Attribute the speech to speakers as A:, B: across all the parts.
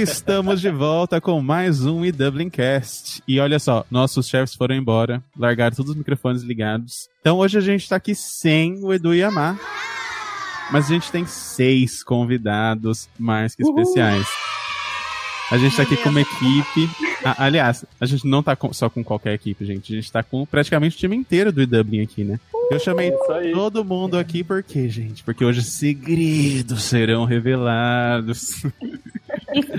A: Estamos de volta com mais um e Cast. E olha só, nossos chefes foram embora, largaram todos os microfones ligados. Então hoje a gente tá aqui sem o Edu e a Mar. Mas a gente tem seis convidados mais que especiais. A gente tá aqui com uma equipe. Aliás, a gente não tá com, só com qualquer equipe, gente. A gente tá com praticamente o time inteiro do Dublin aqui, né? Eu chamei todo mundo aqui porque, gente? Porque hoje segredos serão revelados.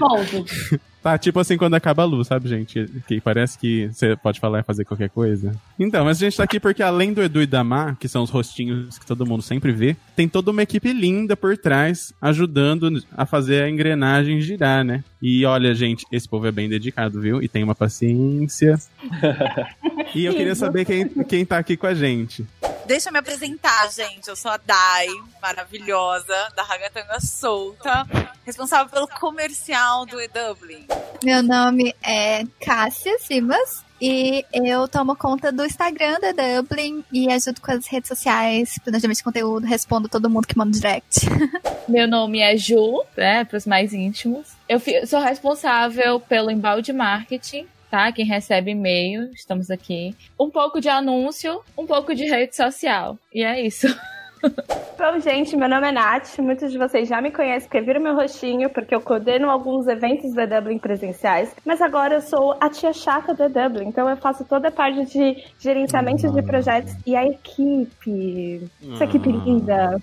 B: Expondo.
A: Tá, tipo assim quando acaba a luz, sabe, gente? Que parece que você pode falar e fazer qualquer coisa. Então, mas a gente tá aqui porque além do Edu e da Mar, que são os rostinhos que todo mundo sempre vê, tem toda uma equipe linda por trás, ajudando a fazer a engrenagem girar, né? E olha, gente, esse povo é bem dedicado, viu? E tem uma paciência. e eu queria saber quem, quem tá aqui com a gente.
C: Deixa eu me apresentar, gente. Eu sou a Dai, maravilhosa, da Ragatanga Solta, responsável pelo comercial do E-Dublin.
D: Meu nome é Cássia Simas. E eu tomo conta do Instagram da Dublin e ajudo com as redes sociais, planejamento de conteúdo, respondo todo mundo que manda direct.
B: Meu nome é Ju, né, para os mais íntimos. Eu sou responsável pelo embalde marketing tá? Quem recebe e-mail, estamos aqui. Um pouco de anúncio, um pouco de rede social. E é isso.
E: Bom, gente, meu nome é Nath. Muitos de vocês já me conhecem porque viram meu rostinho, porque eu coordeno alguns eventos da Dublin presenciais. Mas agora eu sou a tia chata da Dublin, então eu faço toda a parte de gerenciamento de projetos e a equipe. Essa equipe ah. linda.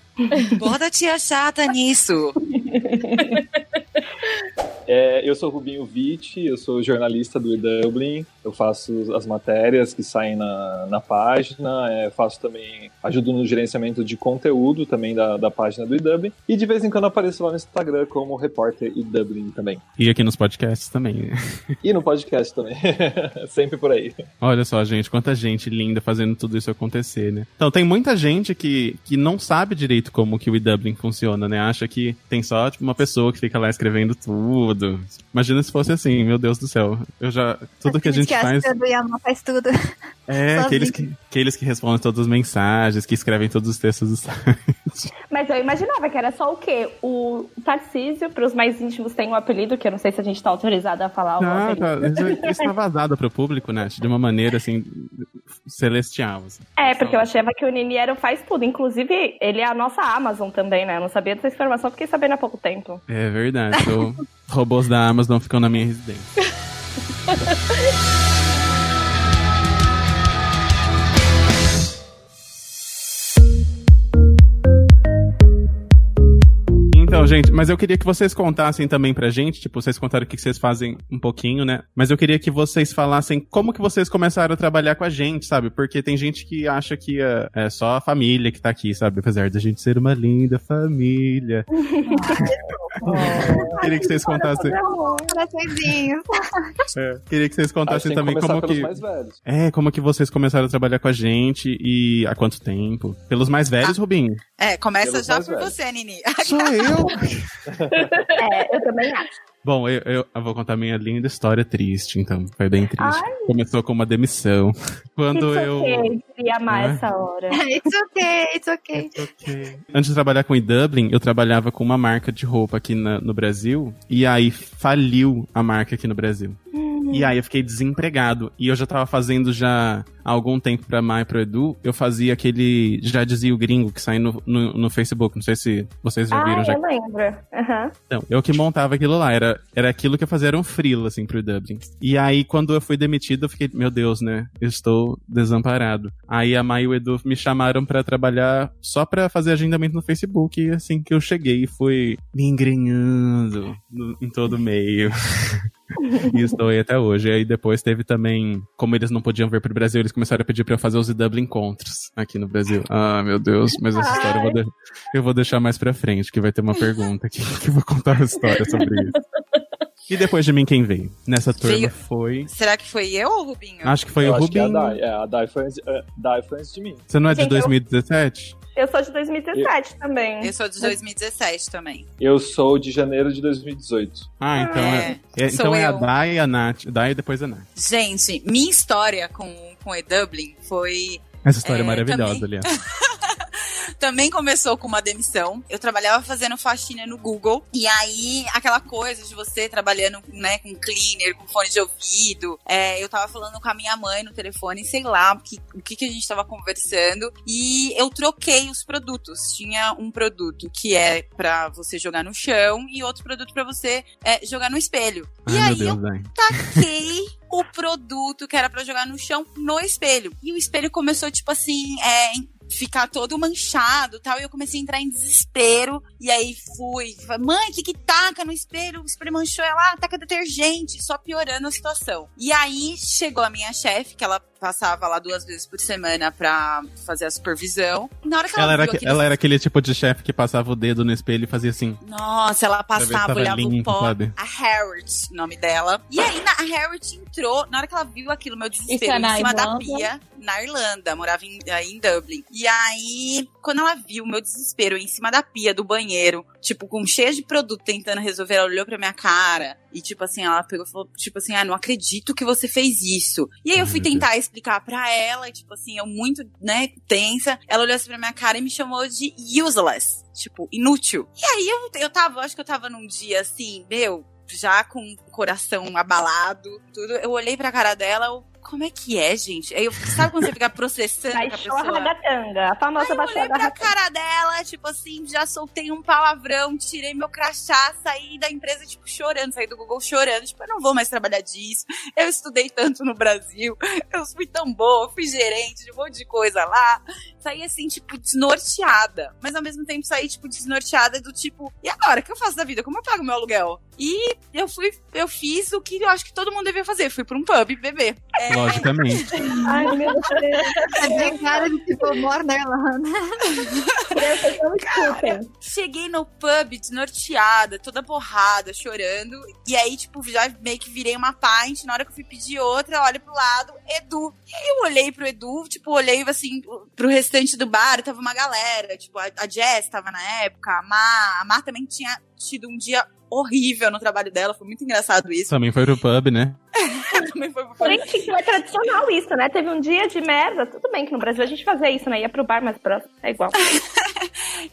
C: Borda tia chata nisso.
F: É, eu sou Rubinho Vitti, eu sou jornalista do Dublin, eu faço as matérias que saem na, na página, é, faço também, ajudo no gerenciamento de conteúdo também da, da página do Dublin, e de vez em quando apareço lá no Instagram como repórter Dublin também.
A: E aqui nos podcasts também.
F: E no podcast também, sempre por aí.
A: Olha só, gente, quanta gente linda fazendo tudo isso acontecer, né? Então, tem muita gente que, que não sabe direito como que o Dublin funciona, né? Acha que tem só tipo, uma pessoa que fica lá escrevendo tudo, tudo. Imagina se fosse assim, meu Deus do céu. Eu já. Tudo que a gente faz.
D: Tudo, faz tudo.
A: É, aqueles que, aqueles que respondem todas as mensagens, que escrevem todos os textos do site.
E: Mas eu imaginava que era só o quê? O Tarcísio, para os mais íntimos, tem um apelido, que eu não sei se a gente está autorizado a falar.
A: Ah, tá. Isso está vazado para o público, né? De uma maneira assim, celestial. Assim.
E: É, porque eu achava que o Nini era o faz tudo. Inclusive, ele é a nossa Amazon também, né? Eu não sabia dessa informação, fiquei sabendo há pouco tempo.
A: É verdade. Os robôs da Amazon ficam na minha residência. Então, gente, mas eu queria que vocês contassem também pra gente, tipo, vocês contaram o que vocês fazem um pouquinho, né? Mas eu queria que vocês falassem como que vocês começaram a trabalhar com a gente, sabe? Porque tem gente que acha que é, é só a família que tá aqui, sabe? Apesar da gente ser uma linda família. queria que vocês contassem. É, queria que vocês contassem também como que. É, como que vocês começaram a trabalhar com a gente e há quanto tempo? Pelos mais velhos, ah. Rubinho?
C: É, começa Pelos já por velhos. você, Nini.
A: Sou eu?
E: é, eu também acho.
A: Bom, eu, eu, eu, vou contar minha linda história triste, então. Foi bem triste. Ai. Começou com uma demissão. Quando
E: it's
A: eu.
E: Okay, queria amar é? essa hora.
D: It's okay, it's okay.
A: It's okay. Antes de trabalhar com o Dublin, eu trabalhava com uma marca de roupa aqui na, no Brasil. E aí faliu a marca aqui no Brasil. E aí eu fiquei desempregado. E eu já tava fazendo já há algum tempo pra Mai e pro Edu, eu fazia aquele Já Dizia o Gringo que sai no, no, no Facebook. Não sei se vocês já viram.
E: Ah,
A: já...
E: eu lembro. Uhum.
A: Então, eu que montava aquilo lá. Era, era aquilo que eu fazia, era um frila, assim, pro Dublin. E aí, quando eu fui demitido, eu fiquei, meu Deus, né? Eu estou desamparado. Aí a Mai e o Edu me chamaram para trabalhar só para fazer agendamento no Facebook. E assim que eu cheguei, fui me engrenhando no, em todo meio. e estou aí até hoje. E aí depois teve também, como eles não podiam vir pro Brasil, eles começaram a pedir pra eu fazer os Dublin Encontros aqui no Brasil. Ah, meu Deus, mas essa história eu vou, de... eu vou deixar mais pra frente, que vai ter uma pergunta aqui que eu vou contar uma história sobre isso. E depois de mim, quem veio? Nessa turma veio... foi.
C: Será que foi eu ou o Rubinho?
A: Acho que foi eu o Rubinho.
F: a Dai. É, a Dai foi, antes, uh, Dai foi antes de mim.
A: Você não é de 2017?
E: Eu sou de 2017 eu... também.
C: Eu sou de 2017 também.
F: Eu sou de janeiro de 2018.
A: Ah, então é, é, é então é a Dai e a Nath. Dai e depois a Nath.
C: Gente, minha história com, com E Dublin foi.
A: Essa história é, é maravilhosa, também... aliás.
C: também começou com uma demissão. Eu trabalhava fazendo faxina no Google. E aí, aquela coisa de você trabalhando, né, com cleaner, com fone de ouvido. É, eu tava falando com a minha mãe no telefone, sei lá o que, o que, que a gente tava conversando. E eu troquei os produtos. Tinha um produto que é para você jogar no chão e outro produto para você é, jogar no espelho.
A: Ai,
C: e aí
A: Deus,
C: eu taquei o produto que era pra jogar no chão no espelho. E o espelho começou, tipo assim, é, ficar todo manchado tal. E eu comecei a entrar em desespero. E aí fui. falei, Mãe, o que que taca no espelho? O espelho manchou ela, ah, taca detergente. Só piorando a situação. E aí chegou a minha chefe, que ela passava lá duas vezes por semana pra fazer a supervisão. Na hora que ela,
A: Ela era,
C: viu
A: aque-
C: aqueles-
A: ela era aquele tipo de chefe que passava o dedo no espelho e fazia assim.
C: Nossa, ela passava, olhava o
A: limpo,
C: pó.
A: sabe?
C: A Harriet, nome dela. E aí, na, a Harriet entrou, na hora que ela viu aquilo, meu desespero,
B: Isso é
C: em cima da
B: Irlanda?
C: pia, na Irlanda, morava em, aí em Dublin. E aí, quando ela viu meu desespero em cima da pia do banheiro, tipo, com cheia de produto tentando resolver, ela olhou pra minha cara. E, tipo assim, ela pegou e falou, tipo assim, ah, não acredito que você fez isso. E aí eu fui
A: meu
C: tentar explicar pra ela, e, tipo assim, eu muito, né, tensa. Ela olhou assim pra minha cara e me chamou de useless. Tipo, inútil. E aí eu, eu tava, eu acho que eu tava num dia assim, meu, já com o coração abalado, tudo. Eu olhei pra cara dela, eu, como é que é, gente? Eu, sabe quando você fica processando a
E: Baixou a
C: pessoa?
E: ragatanga. A famosa
C: eu
E: a
C: olhei pra cara dela, tipo assim, já soltei um palavrão, tirei meu crachá, saí da empresa, tipo, chorando, saí do Google chorando, tipo, eu não vou mais trabalhar disso. Eu estudei tanto no Brasil, eu fui tão boa, fui gerente de um monte de coisa lá. Saí assim, tipo, desnorteada. Mas ao mesmo tempo saí, tipo, desnorteada do tipo, e agora? O que eu faço da vida? Como eu pago meu aluguel? E eu fui, eu fiz o que eu acho que todo mundo devia fazer. Fui pra um pub beber. É,
A: Logicamente.
E: Ai, meu Deus.
D: É bem cara de tipo, moro na Irlanda.
C: Cheguei no pub desnorteada, toda borrada, chorando. E aí, tipo, já meio que virei uma pint. Na hora que eu fui pedir outra, olho pro lado, Edu. E aí eu olhei pro Edu, tipo, olhei assim pro restante do bar, tava uma galera. Tipo, a, a Jess tava na época, a Mar. A Mar também tinha tido um dia horrível no trabalho dela. Foi muito engraçado isso.
A: Também foi pro pub, né?
C: também foi, foi
E: Porém, tinha que ser tradicional isso, né? Teve um dia de merda. Tudo bem que no Brasil a gente fazia isso, né? Ia pro bar mais próximo. É igual.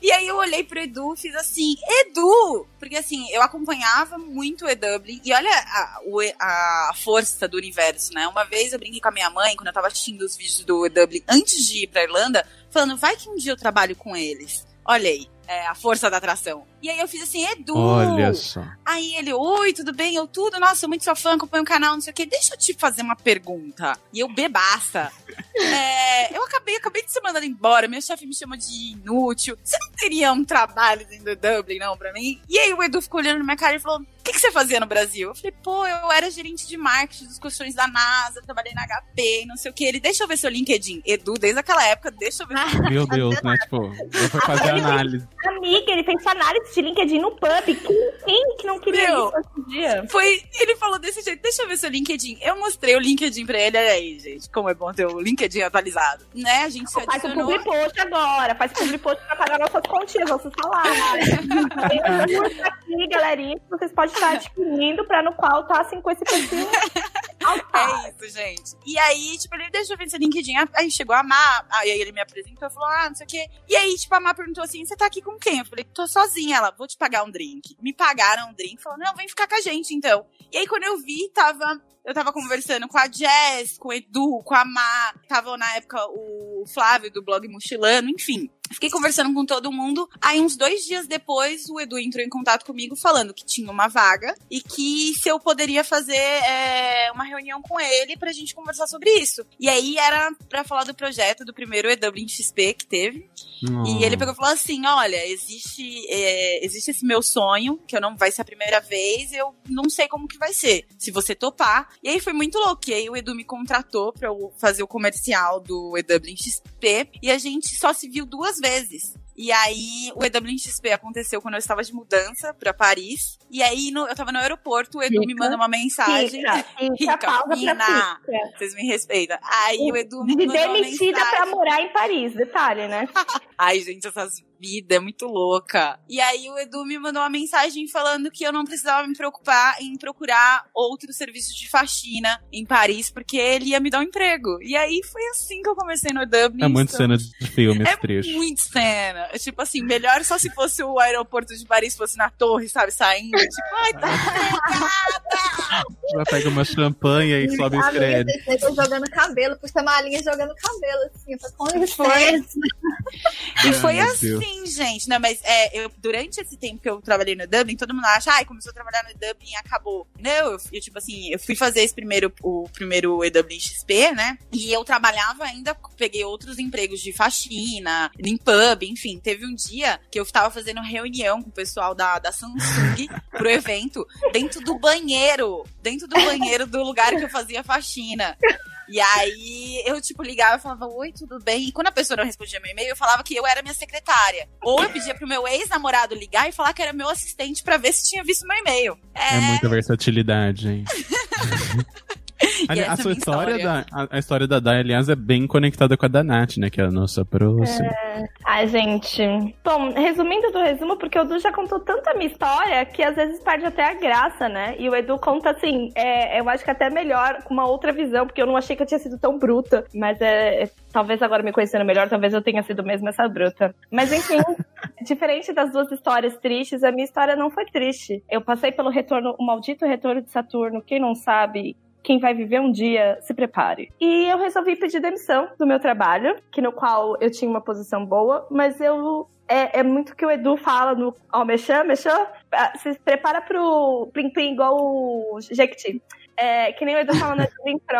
C: E aí eu olhei pro Edu, fiz assim, Edu! Porque assim, eu acompanhava muito o E-Dublin, e olha a, o E- a força do universo, né? Uma vez eu brinquei com a minha mãe, quando eu tava assistindo os vídeos do E-Dublin, antes de ir pra Irlanda, falando, vai que um dia eu trabalho com eles. Olha aí, é, a força da atração. E aí eu fiz assim, Edu!
A: Olha só.
C: Aí ele, oi, tudo bem? Eu tudo, nossa, muito sua fã, acompanho o canal, não sei o quê. Deixa eu te fazer uma pergunta. E eu bebaça. É, eu acabei, acabei de ser mandada embora, meu chefe me chama de inútil. Você não teria um trabalho dentro do Dublin, não, pra mim? E aí o Edu ficou olhando na minha cara e falou: O que, que você fazia no Brasil? Eu falei, pô, eu era gerente de marketing dos colchões da NASA, trabalhei na HP, não sei o que. Ele, deixa eu ver seu LinkedIn. Edu, desde aquela época, deixa eu ver.
A: Meu Deus, né? Tipo, eu fui fazer análise.
E: Amiga, ele fez análise de LinkedIn no pub. Quem, quem que não queria
C: Meu.
E: isso hoje em dia?
C: Foi, ele falou desse jeito, deixa eu ver seu LinkedIn. Eu mostrei o LinkedIn pra ele, olha aí, gente, como é bom ter o LinkedIn atualizado. Né, a gente se
E: Faz o public post agora, faz o public post pra pagar nossas continhas, nossos salários. Tem um aqui, galerinha, que vocês podem estar adquirindo, pra no qual tá assim com esse perfil.
C: É isso, gente. E aí, tipo, ele deixa eu ver seu LinkedIn. Aí chegou a Má, aí ele me apresentou, falou, ah, não sei o quê. E aí, tipo, a Má perguntou assim, você tá aqui com quem? Eu falei, tô sozinha. Ela, vou te pagar um drink. Me pagaram um drink, falou, não, vem ficar com a gente, então. E aí, quando eu vi, tava... Eu tava conversando com a Jess, com o Edu, com a Má. Tava, na época, o Flávio do blog Mochilano, enfim. Fiquei conversando com todo mundo. Aí, uns dois dias depois, o Edu entrou em contato comigo falando que tinha uma vaga e que se eu poderia fazer é, uma reunião com ele pra gente conversar sobre isso. E aí era pra falar do projeto do primeiro EW XP que teve. E ele pegou e falou assim: olha, existe, é, existe esse meu sonho, que eu não vai ser a primeira vez, eu não sei como que vai ser. Se você topar. E aí foi muito louco. E aí o Edu me contratou pra eu fazer o comercial do EW E a gente só se viu duas vezes. E aí, o EW XP aconteceu quando eu estava de mudança pra Paris. E aí, no- eu tava no aeroporto, o Edu me
E: Rica.
C: manda uma mensagem. Rica, fina.
E: pra fica.
C: Vocês me respeitam. Aí o Edu me
E: De
C: mandou uma
E: demitida
C: mensagem.
E: pra morar em Paris, detalhe, né?
C: Ai, gente, essas vida, é muito louca. E aí o Edu me mandou uma mensagem falando que eu não precisava me preocupar em procurar outros serviços de faxina em Paris, porque ele ia me dar um emprego. E aí foi assim que eu comecei no Dublin.
A: É muito cena de filme esse
C: é
A: trecho.
C: muito cena. Tipo assim, melhor só se fosse o aeroporto de Paris fosse na torre, sabe? Saindo. Tipo, ai, tá
A: Ela pega uma champanhe e sobe os créditos.
D: eu tô jogando cabelo, puxa a malinha jogando cabelo, assim. Eu falei, com licença.
C: E foi
A: meu
C: assim, gente. Não, mas é, eu, durante esse tempo que eu trabalhei no Dublin, todo mundo acha, ai, começou a trabalhar no Dublin e acabou. Não, eu, eu, tipo assim, eu fui fazer esse primeiro, o primeiro EWI XP, né? E eu trabalhava ainda, peguei outros empregos de faxina, em pub, enfim. Teve um dia que eu tava fazendo reunião com o pessoal da, da Samsung pro evento, dentro do banheiro, dentro do banheiro do lugar que eu fazia faxina. E aí eu, tipo, ligava e falava, oi, tudo bem? E quando a pessoa não respondia meu e-mail, eu falava que eu era minha secretária. Ou eu pedia pro meu ex-namorado ligar e falar que era meu assistente pra ver se tinha visto meu e-mail.
A: É muita versatilidade, gente. A
C: é
A: sua
C: minha
A: história,
C: história.
A: da, a, a história da Dai, aliás, é bem conectada com a da Nath, né? Que é a nossa próxima.
E: Ai, gente. Bom, resumindo do resumo, porque o Edu já contou tanta minha história que às vezes perde até a graça, né? E o Edu conta assim, é, eu acho que até melhor, com uma outra visão, porque eu não achei que eu tinha sido tão bruta. Mas é, é- talvez agora me conhecendo melhor, talvez eu tenha sido mesmo essa bruta. Mas enfim, diferente das duas histórias tristes, a minha história não foi triste. Eu passei pelo retorno, o maldito retorno de Saturno, quem não sabe. Quem vai viver um dia, se prepare. E eu resolvi pedir demissão do meu trabalho, que no qual eu tinha uma posição boa, mas eu é, é muito que o Edu fala no. Ó, mexã, mexã. Ah, Se prepara pro Plim Plim igual o Jequiti. É, que nem o Edu fala na Plim Pro.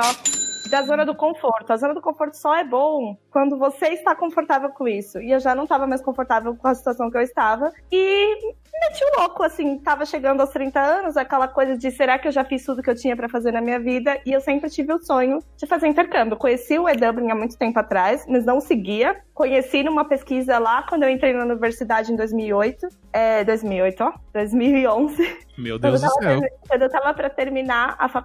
E: Da zona do conforto. A zona do conforto só é bom quando você está confortável com isso. E eu já não estava mais confortável com a situação que eu estava. E meti o louco, assim, tava chegando aos 30 anos, aquela coisa de será que eu já fiz tudo que eu tinha pra fazer na minha vida? E eu sempre tive o sonho de fazer intercâmbio. Conheci o E-Dublin há muito tempo atrás, mas não seguia. Conheci numa pesquisa lá quando eu entrei na universidade em 2008. É, 2008, ó. 2011.
A: Meu Deus
E: eu,
A: do céu.
E: quando eu tava pra terminar a faculdade,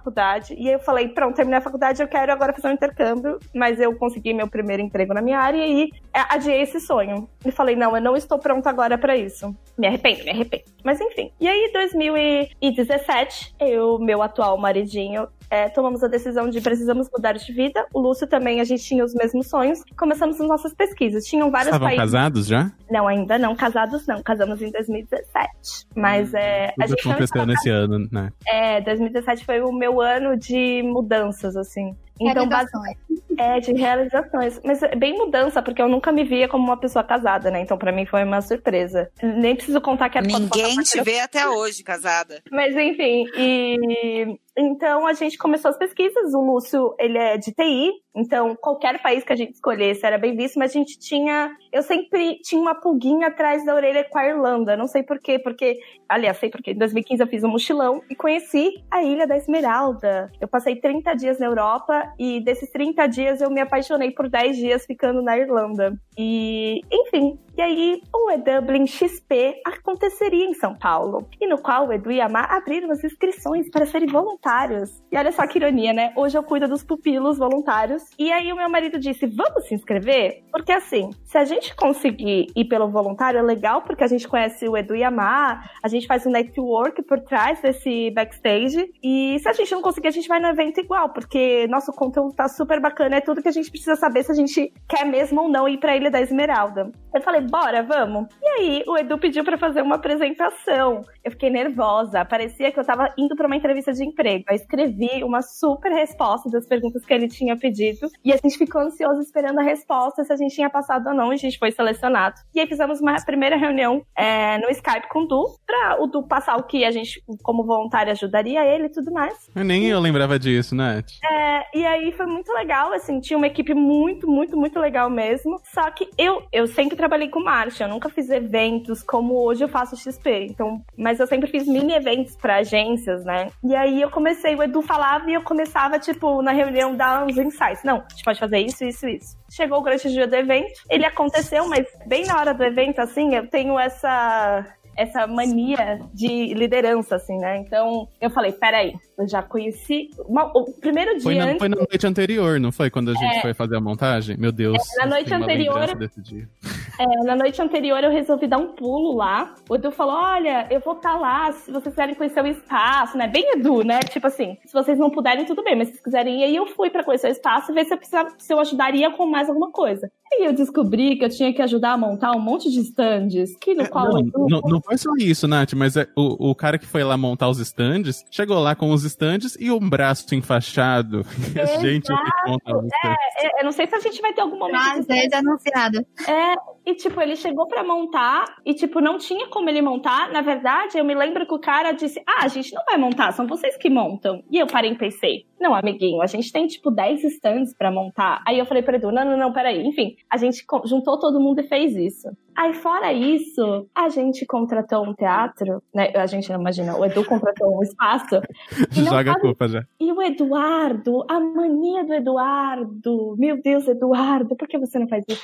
E: e aí eu falei, pronto, terminei a faculdade, eu quero agora fazer um intercâmbio, mas eu consegui meu primeiro emprego na minha área e adiei esse sonho. E falei, não, eu não estou pronta agora pra isso. Me arrependo, me arrependo. Mas enfim. E aí, 2017, eu, meu atual maridinho, é, tomamos a decisão de precisamos mudar de vida. O Lúcio também, a gente tinha os mesmos sonhos. Começamos as nossas pesquisas. Tinham vários
A: Estavam
E: países.
A: casados já?
E: Não, ainda não. Casados não. Casamos em 2017. Mas é, a
A: Tudo
E: gente não
A: aconteceu nesse ano, né?
E: é, 2017 foi o meu ano de mudanças, assim. Então, basi-
D: Realizações.
E: É, de realizações. Mas é bem mudança, porque eu nunca me via como uma pessoa casada, né? Então, pra mim foi uma surpresa. Nem preciso contar que quando
C: Ninguém te vê até hoje casada.
E: mas enfim, e então a gente começou as pesquisas. O Lúcio, ele é de TI, então qualquer país que a gente escolhesse era bem visto, mas a gente tinha, eu sempre tinha uma pulguinha atrás da orelha com a Irlanda, não sei porquê, porque, aliás, sei porque em 2015 eu fiz um mochilão e conheci a Ilha da Esmeralda. Eu passei 30 dias na Europa e desses 30 dias eu me apaixonei por 10 dias ficando na Irlanda. E, enfim, e aí, o E-Dublin XP aconteceria em São Paulo, e no qual o Edu e a Má abriram as inscrições para serem voluntários. E olha só que ironia, né? Hoje eu cuido dos pupilos voluntários. E aí o meu marido disse: vamos se inscrever? Porque assim, se a gente conseguir ir pelo voluntário, é legal, porque a gente conhece o Edu e a Má, a gente faz um network por trás desse backstage. E se a gente não conseguir, a gente vai no evento igual, porque nosso conteúdo tá super bacana, é tudo que a gente precisa saber se a gente quer mesmo ou não ir pra Ilha da Esmeralda. Eu falei, bora, vamos. E aí, o Edu pediu pra fazer uma apresentação. Eu fiquei nervosa, parecia que eu tava indo pra uma entrevista de emprego. Eu escrevi uma super resposta das perguntas que ele tinha pedido, e a gente ficou ansioso esperando a resposta, se a gente tinha passado ou não, e a gente foi selecionado. E aí fizemos uma primeira reunião é, no Skype com o Du, pra o Du passar o que a gente, como voluntário, ajudaria ele e tudo mais.
A: Eu nem eu lembrava disso, Nath.
E: É, e aí foi muito legal, assim, tinha uma equipe muito, muito, muito legal mesmo. Só que eu, eu sempre trabalhei com marketing, eu nunca fiz eventos como hoje eu faço XP. Então, mas eu sempre fiz mini eventos pra agências, né? E aí eu comecei, o Edu falava e eu começava, tipo, na reunião dar uns insights. Não, a gente pode fazer isso, isso, isso. Chegou o grande dia do evento, ele aconteceu, mas bem na hora do evento, assim, eu tenho essa essa mania de liderança, assim, né? Então, eu falei, peraí, eu já conheci... uma- o primeiro dia
A: Foi na,
E: antes...
A: foi na noite anterior, não foi? Quando a gente foi fazer a montagem? Meu Deus.
E: É, na noite anterior-. É, na noite anterior eu resolvi dar um pulo lá. O Edu falou: Olha, eu vou estar lá se vocês quiserem conhecer o espaço, né? Bem Edu, né? Tipo assim, se vocês não puderem, tudo bem, mas se quiserem ir, aí eu fui pra conhecer o espaço e ver se eu, precisava, se eu ajudaria com mais alguma coisa. E eu descobri que eu tinha que ajudar a montar um monte de stands, que no qual
A: É, Não,
E: o Edu
A: não, não foi só isso, Nath, mas é, o, o cara que foi lá montar os stands chegou lá com os stands e um braço enfaixado. E a gente que os stands.
E: É, eu não sei se a gente vai ter algum momento.
D: Mas
E: de-
D: é denunciado.
E: É, e tipo, ele chegou pra montar e tipo, não tinha como ele montar. Na verdade, eu me lembro que o cara disse: "Ah, a gente não vai montar, são vocês que montam". E eu parei e pensei: "Não, amiguinho, a gente tem tipo 10 stands pra montar". Aí eu falei para Edu: "Não, não, não, peraí". Enfim, a gente juntou todo mundo e fez isso. Aí fora isso, a gente contratou um teatro, né? A gente não imagina, o Edu contratou um espaço.
A: Joga a culpa já.
E: e o Eduardo, a mania do Eduardo. Meu Deus, Eduardo, por que você não faz isso?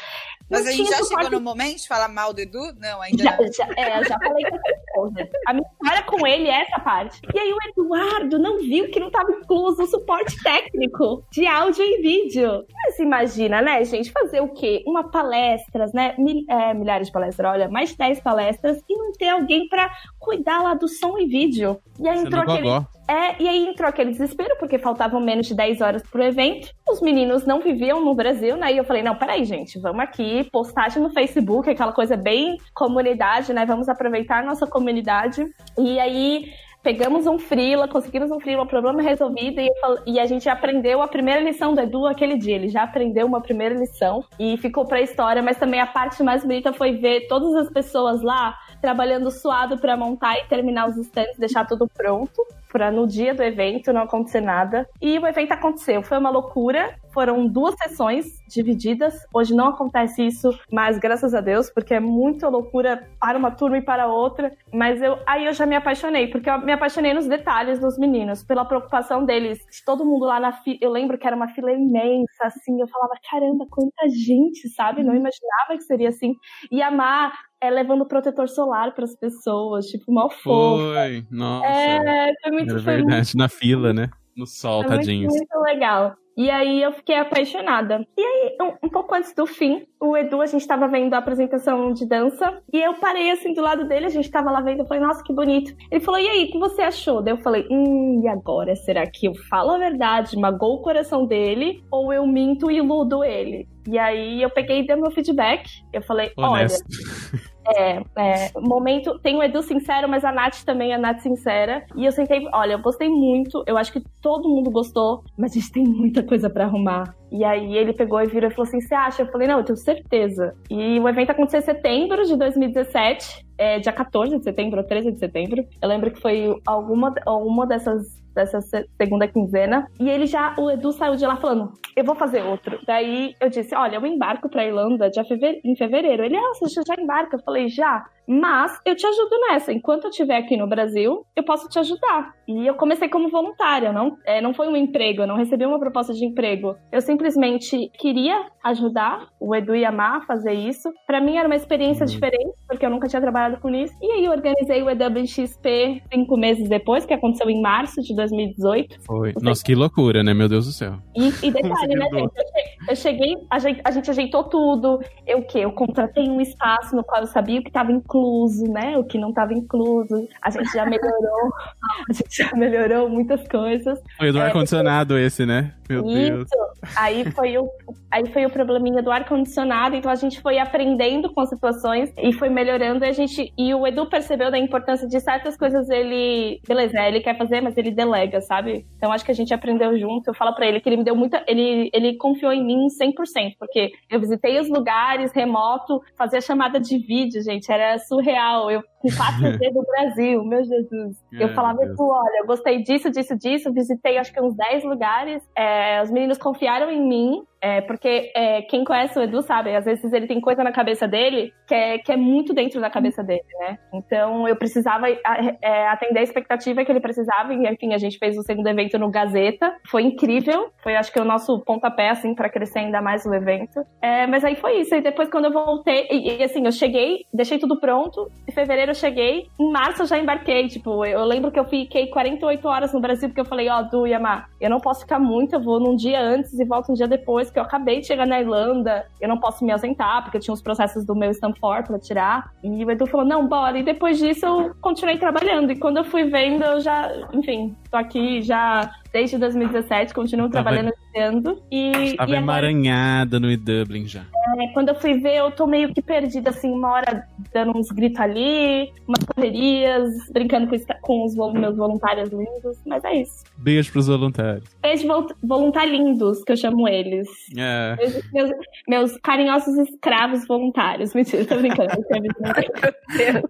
C: Mas a gente já chegou no momento de falar mal do Edu? Não, ainda
E: já,
C: não.
E: já, é, eu já falei com essa coisa. A minha história com ele é essa parte. E aí o Eduardo não viu que não estava incluso o suporte técnico de áudio e vídeo. Você imagina, né, gente? Fazer o quê? Uma palestras, né? Mil- é, milhares de palestras, olha, mais de 10 palestras e não ter alguém pra cuidar lá do som e vídeo. E aí
A: Você
E: entrou aquele
A: gogó.
E: É, e aí entrou aquele desespero, porque faltavam menos de 10 horas pro evento. Os meninos não viviam no Brasil, né? E eu falei, não, peraí, gente, vamos aqui, postagem no Facebook, aquela coisa bem comunidade, né? Vamos aproveitar a nossa comunidade. E aí pegamos um freela, conseguimos um freela, problema resolvido, e, eu fal- e a gente aprendeu a primeira lição do Edu aquele dia. Ele já aprendeu uma primeira lição e ficou pra história, mas também a parte mais bonita foi ver todas as pessoas lá trabalhando suado pra montar e terminar os stands, deixar tudo pronto. Pra no dia do evento não acontecer nada. E o evento aconteceu. Foi uma loucura. Foram duas sessões divididas. Hoje não acontece isso, mas graças a Deus, porque é muita loucura para uma turma e para outra. Mas eu aí eu já me apaixonei, porque eu me apaixonei nos detalhes dos meninos, pela preocupação deles. De todo mundo lá na fila. Eu lembro que era uma fila imensa, assim. Eu falava, caramba, quanta gente, sabe? Não imaginava que seria assim. E a Mar é, levando protetor solar para as pessoas, tipo, mal fofo.
A: Foi, nossa.
E: É, foi muito,
A: Era
E: foi muito
A: na fila, né? No sol,
E: foi muito,
A: tadinhos.
E: muito legal. E aí eu fiquei apaixonada. E aí, um, um pouco antes do fim, o Edu, a gente tava vendo a apresentação de dança, e eu parei assim do lado dele, a gente tava lá vendo, eu falei, nossa, que bonito. Ele falou, e aí, o que você achou? Daí eu falei, hum, e agora? Será que eu falo a verdade, magoo o coração dele, ou eu minto e iludo ele? E aí eu peguei e dei meu feedback. Eu falei, olha,
A: Honesto.
E: é, é, momento. Tem o Edu sincero, mas a Nath também é a Nath sincera. E eu sentei, olha, eu gostei muito. Eu acho que todo mundo gostou, mas a gente tem muita coisa pra arrumar. E aí ele pegou e virou e falou assim: Você acha? Eu falei: Não, eu tenho certeza. E o evento aconteceu em setembro de 2017, é, dia 14 de setembro, ou 13 de setembro. Eu lembro que foi alguma, alguma dessas dessa se- segunda quinzena. E ele já, o Edu saiu de lá falando, eu vou fazer outro. Daí eu disse, olha, eu embarco pra Irlanda feve- em fevereiro. Ele, ah, você já embarca? Eu falei, já. Mas eu te ajudo nessa. Enquanto eu estiver aqui no Brasil, eu posso te ajudar. E eu comecei como voluntária, não, é, não foi um emprego, eu não recebi uma proposta de emprego. Eu simplesmente queria ajudar o Edu e a Má a fazer isso. Pra mim era uma experiência diferente, porque eu nunca tinha trabalhado com isso. E aí eu organizei o EWXP cinco meses depois, que aconteceu em março de 2018.
A: Foi. Nossa, que loucura, né? Meu Deus do céu.
E: E, e detalhe, né, gente? Eu che- Eu cheguei, a gente, a gente ajeitou tudo. Eu o quê? Eu contratei um espaço no qual eu sabia o que estava incluso, né? O que não estava incluso. A gente já melhorou. a gente já melhorou muitas coisas.
A: Foi do
E: É,
A: ar-condicionado esse, né? Meu Deus.
E: Isso. Aí foi o, aí foi o probleminha do ar-condicionado, então a gente foi aprendendo com as situações e foi melhorando. E, a gente, e o Edu percebeu da importância de certas coisas ele. Beleza, ele quer fazer, mas ele delega, sabe? Então acho que a gente aprendeu junto. Eu falo pra ele que ele me deu muita. Ele, ele confiou em mim 100%, porque eu visitei os lugares remoto, fazia chamada de vídeo, gente, era surreal. Eu com 4G do Brasil, meu Jesus. Eu
A: Ai,
E: falava. Edu, olha, eu gostei disso, disso, disso, visitei acho que uns 10 lugares. É, os meninos confiaram em mim, é, porque é, quem conhece o Edu sabe, às vezes ele tem coisa na cabeça dele que é, que é muito dentro da cabeça dele, né? Então eu precisava é, atender a expectativa que ele precisava, e enfim, a gente fez o segundo evento no Gazeta. Foi incrível, foi acho que o nosso pontapé, assim, para crescer ainda mais o evento. É, mas aí foi isso, e depois quando eu voltei, e, e, assim, eu cheguei, deixei tudo pronto, em fevereiro eu cheguei, em março eu já embarquei, tipo, eu lembro que eu fiquei 48 horas no Brasil, porque eu falei, ó, Du, Yama, eu não posso ficar muito, eu vou num dia antes e volto um dia depois, depois que eu acabei de chegar na Irlanda, eu não posso me ausentar, porque eu tinha os processos do meu Stamp for pra tirar. E o Edu falou, não, bora. E depois disso eu continuei trabalhando. E quando eu fui vendo, eu já, enfim, tô aqui já desde 2017, continuo
A: Tava-
E: trabalhando estudando. E,
A: Tava
E: e agora,
A: emaranhada no Dublin já.
E: é, quando eu fui ver, eu tô meio que perdida, assim, uma hora dando uns gritos ali, umas correrias, brincando com, os- com os vol- meus voluntários lindos. Mas é isso.
A: Beijo pros voluntários.
E: Beijo, vol- voluntarindos, que eu chamo eles.
A: É.
E: Meus, meus, meus carinhosos escravos voluntários. Mentira, tô brincando. eu sei, mentira.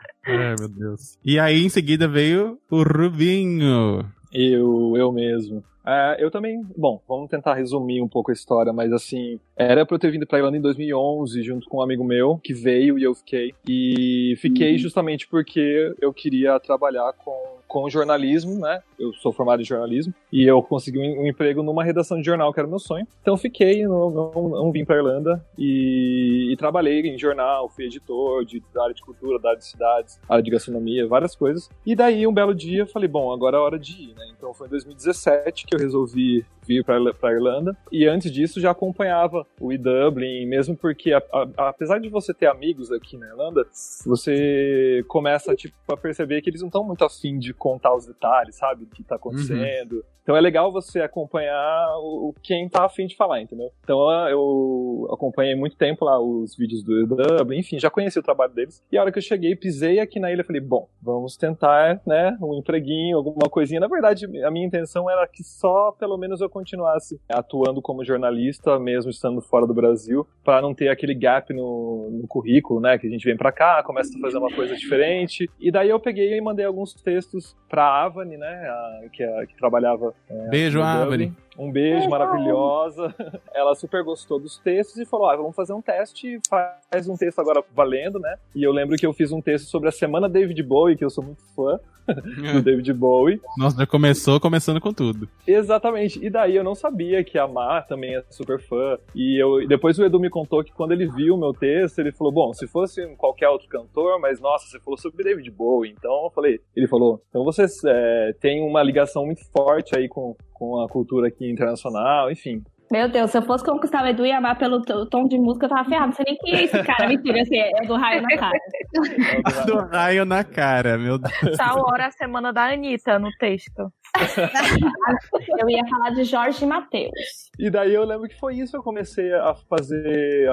A: Ai, meu Deus. E aí, em seguida, veio o Rubinho.
F: Eu, eu mesmo. É, eu também, bom, vamos tentar resumir um pouco a história, mas assim, era pra eu ter vindo pra Irlanda em 2011, junto com um amigo meu, que veio e eu fiquei. E fiquei justamente porque eu queria trabalhar com, com jornalismo, né? Eu sou formado em jornalismo, e eu consegui um, um emprego numa redação de jornal, que era meu sonho. Então fiquei, não, não, não vim pra Irlanda, e, e trabalhei em jornal, fui editor de, da área de cultura, da área de cidades, área de gastronomia, várias coisas. E daí, um belo dia, falei, bom, agora é hora de ir, né? Então foi em 2017 que eu resolvi vir pra Irlanda. E antes disso, já acompanhava o e-Dublin, mesmo porque, a- a- apesar de você ter amigos aqui na Irlanda, você começa, tipo, a perceber que eles não estão muito afim de contar os detalhes, sabe? Que tá acontecendo. Então é legal você acompanhar o, quem tá afim de falar, entendeu? Então eu acompanhei muito tempo lá os vídeos do Dublin, enfim, já conheci o trabalho deles. E a hora que eu cheguei, pisei aqui na ilha, falei, bom, vamos tentar, né, um empreguinho, alguma coisinha. Na verdade, a minha intenção era que só, pelo menos, eu continuasse atuando como jornalista, mesmo estando fora do Brasil, para não ter aquele gap no, no currículo, né, que a gente vem pra cá, começa a fazer uma coisa diferente. E daí eu peguei e mandei alguns textos pra Avani, né, a- que, a- que trabalhava
A: Beijo,
F: no Dublin.
A: Árvore.
F: Um beijo, maravilhosa. Ela super gostou dos textos e falou: ah, vamos fazer um teste, faz um texto agora valendo, né? E eu lembro que eu fiz um texto sobre a semana David Bowie, que eu sou muito fã do David Bowie.
A: Nossa, já começou começando com tudo.
F: Exatamente. E daí eu não sabia que a Mar também é super fã. E eu, depois o Edu me contou que quando ele viu o meu texto, ele falou: Bom, se fosse qualquer outro cantor, mas nossa, você falou sobre David Bowie. Então eu falei: Ele falou, então você é, tem uma ligação muito forte aí com, com a cultura aqui internacional, enfim.
E: Meu Deus, se eu fosse conquistar o Edu e amar pelo tom de música, eu tava ferrado. Não sei nem quem é esse cara. Mentira, assim, é do raio na cara.
A: Do raio na cara, meu Deus.
G: Tal hora a semana da Anitta no texto.
E: Eu ia falar de Jorge Matheus.
F: E daí eu lembro que foi isso, eu comecei a fazer,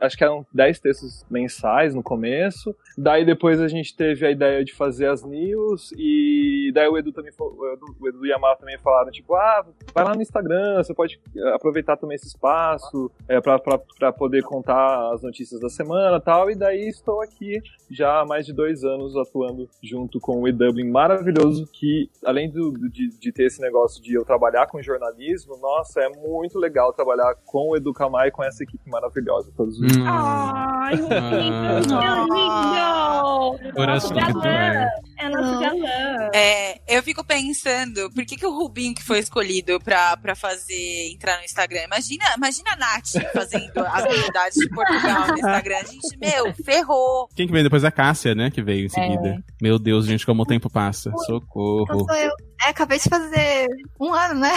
F: acho, que eram 10 textos mensais no começo, daí depois a gente teve a ideia de fazer as news, e daí o Edu também, o Edu, o Edu e a Mar também falaram, tipo, ah, vai lá no Instagram, você pode eh, aproveitar também esse espaço é, pra, pra poder contar as notícias da semana tal, e daí estou aqui já há mais de dois anos atuando junto com o E-Dublin maravilhoso, que além do, de, de ter esse negócio de eu trabalhar com jornalismo, nossa, é muito legal trabalhar com o Edu Kamai e com essa equipe maravilhosa todos os dias.
A: Hum,
E: Ai,
A: Ah.
E: que lindo!
A: coração
E: galã. É nosso galã.
C: É, eu fico pensando, por que, que o Rubinho que foi escolhido pra, pra fazer, entrar no Instagram? Imagina, imagina a Nath fazendo as novidades de Portugal no Instagram. Gente, meu, ferrou.
A: Quem que veio depois? A Cássia, né? Que veio em seguida. Meu Deus, gente, como o tempo passa. Socorro.
D: Então sou eu. É, acabei de fazer um ano, né?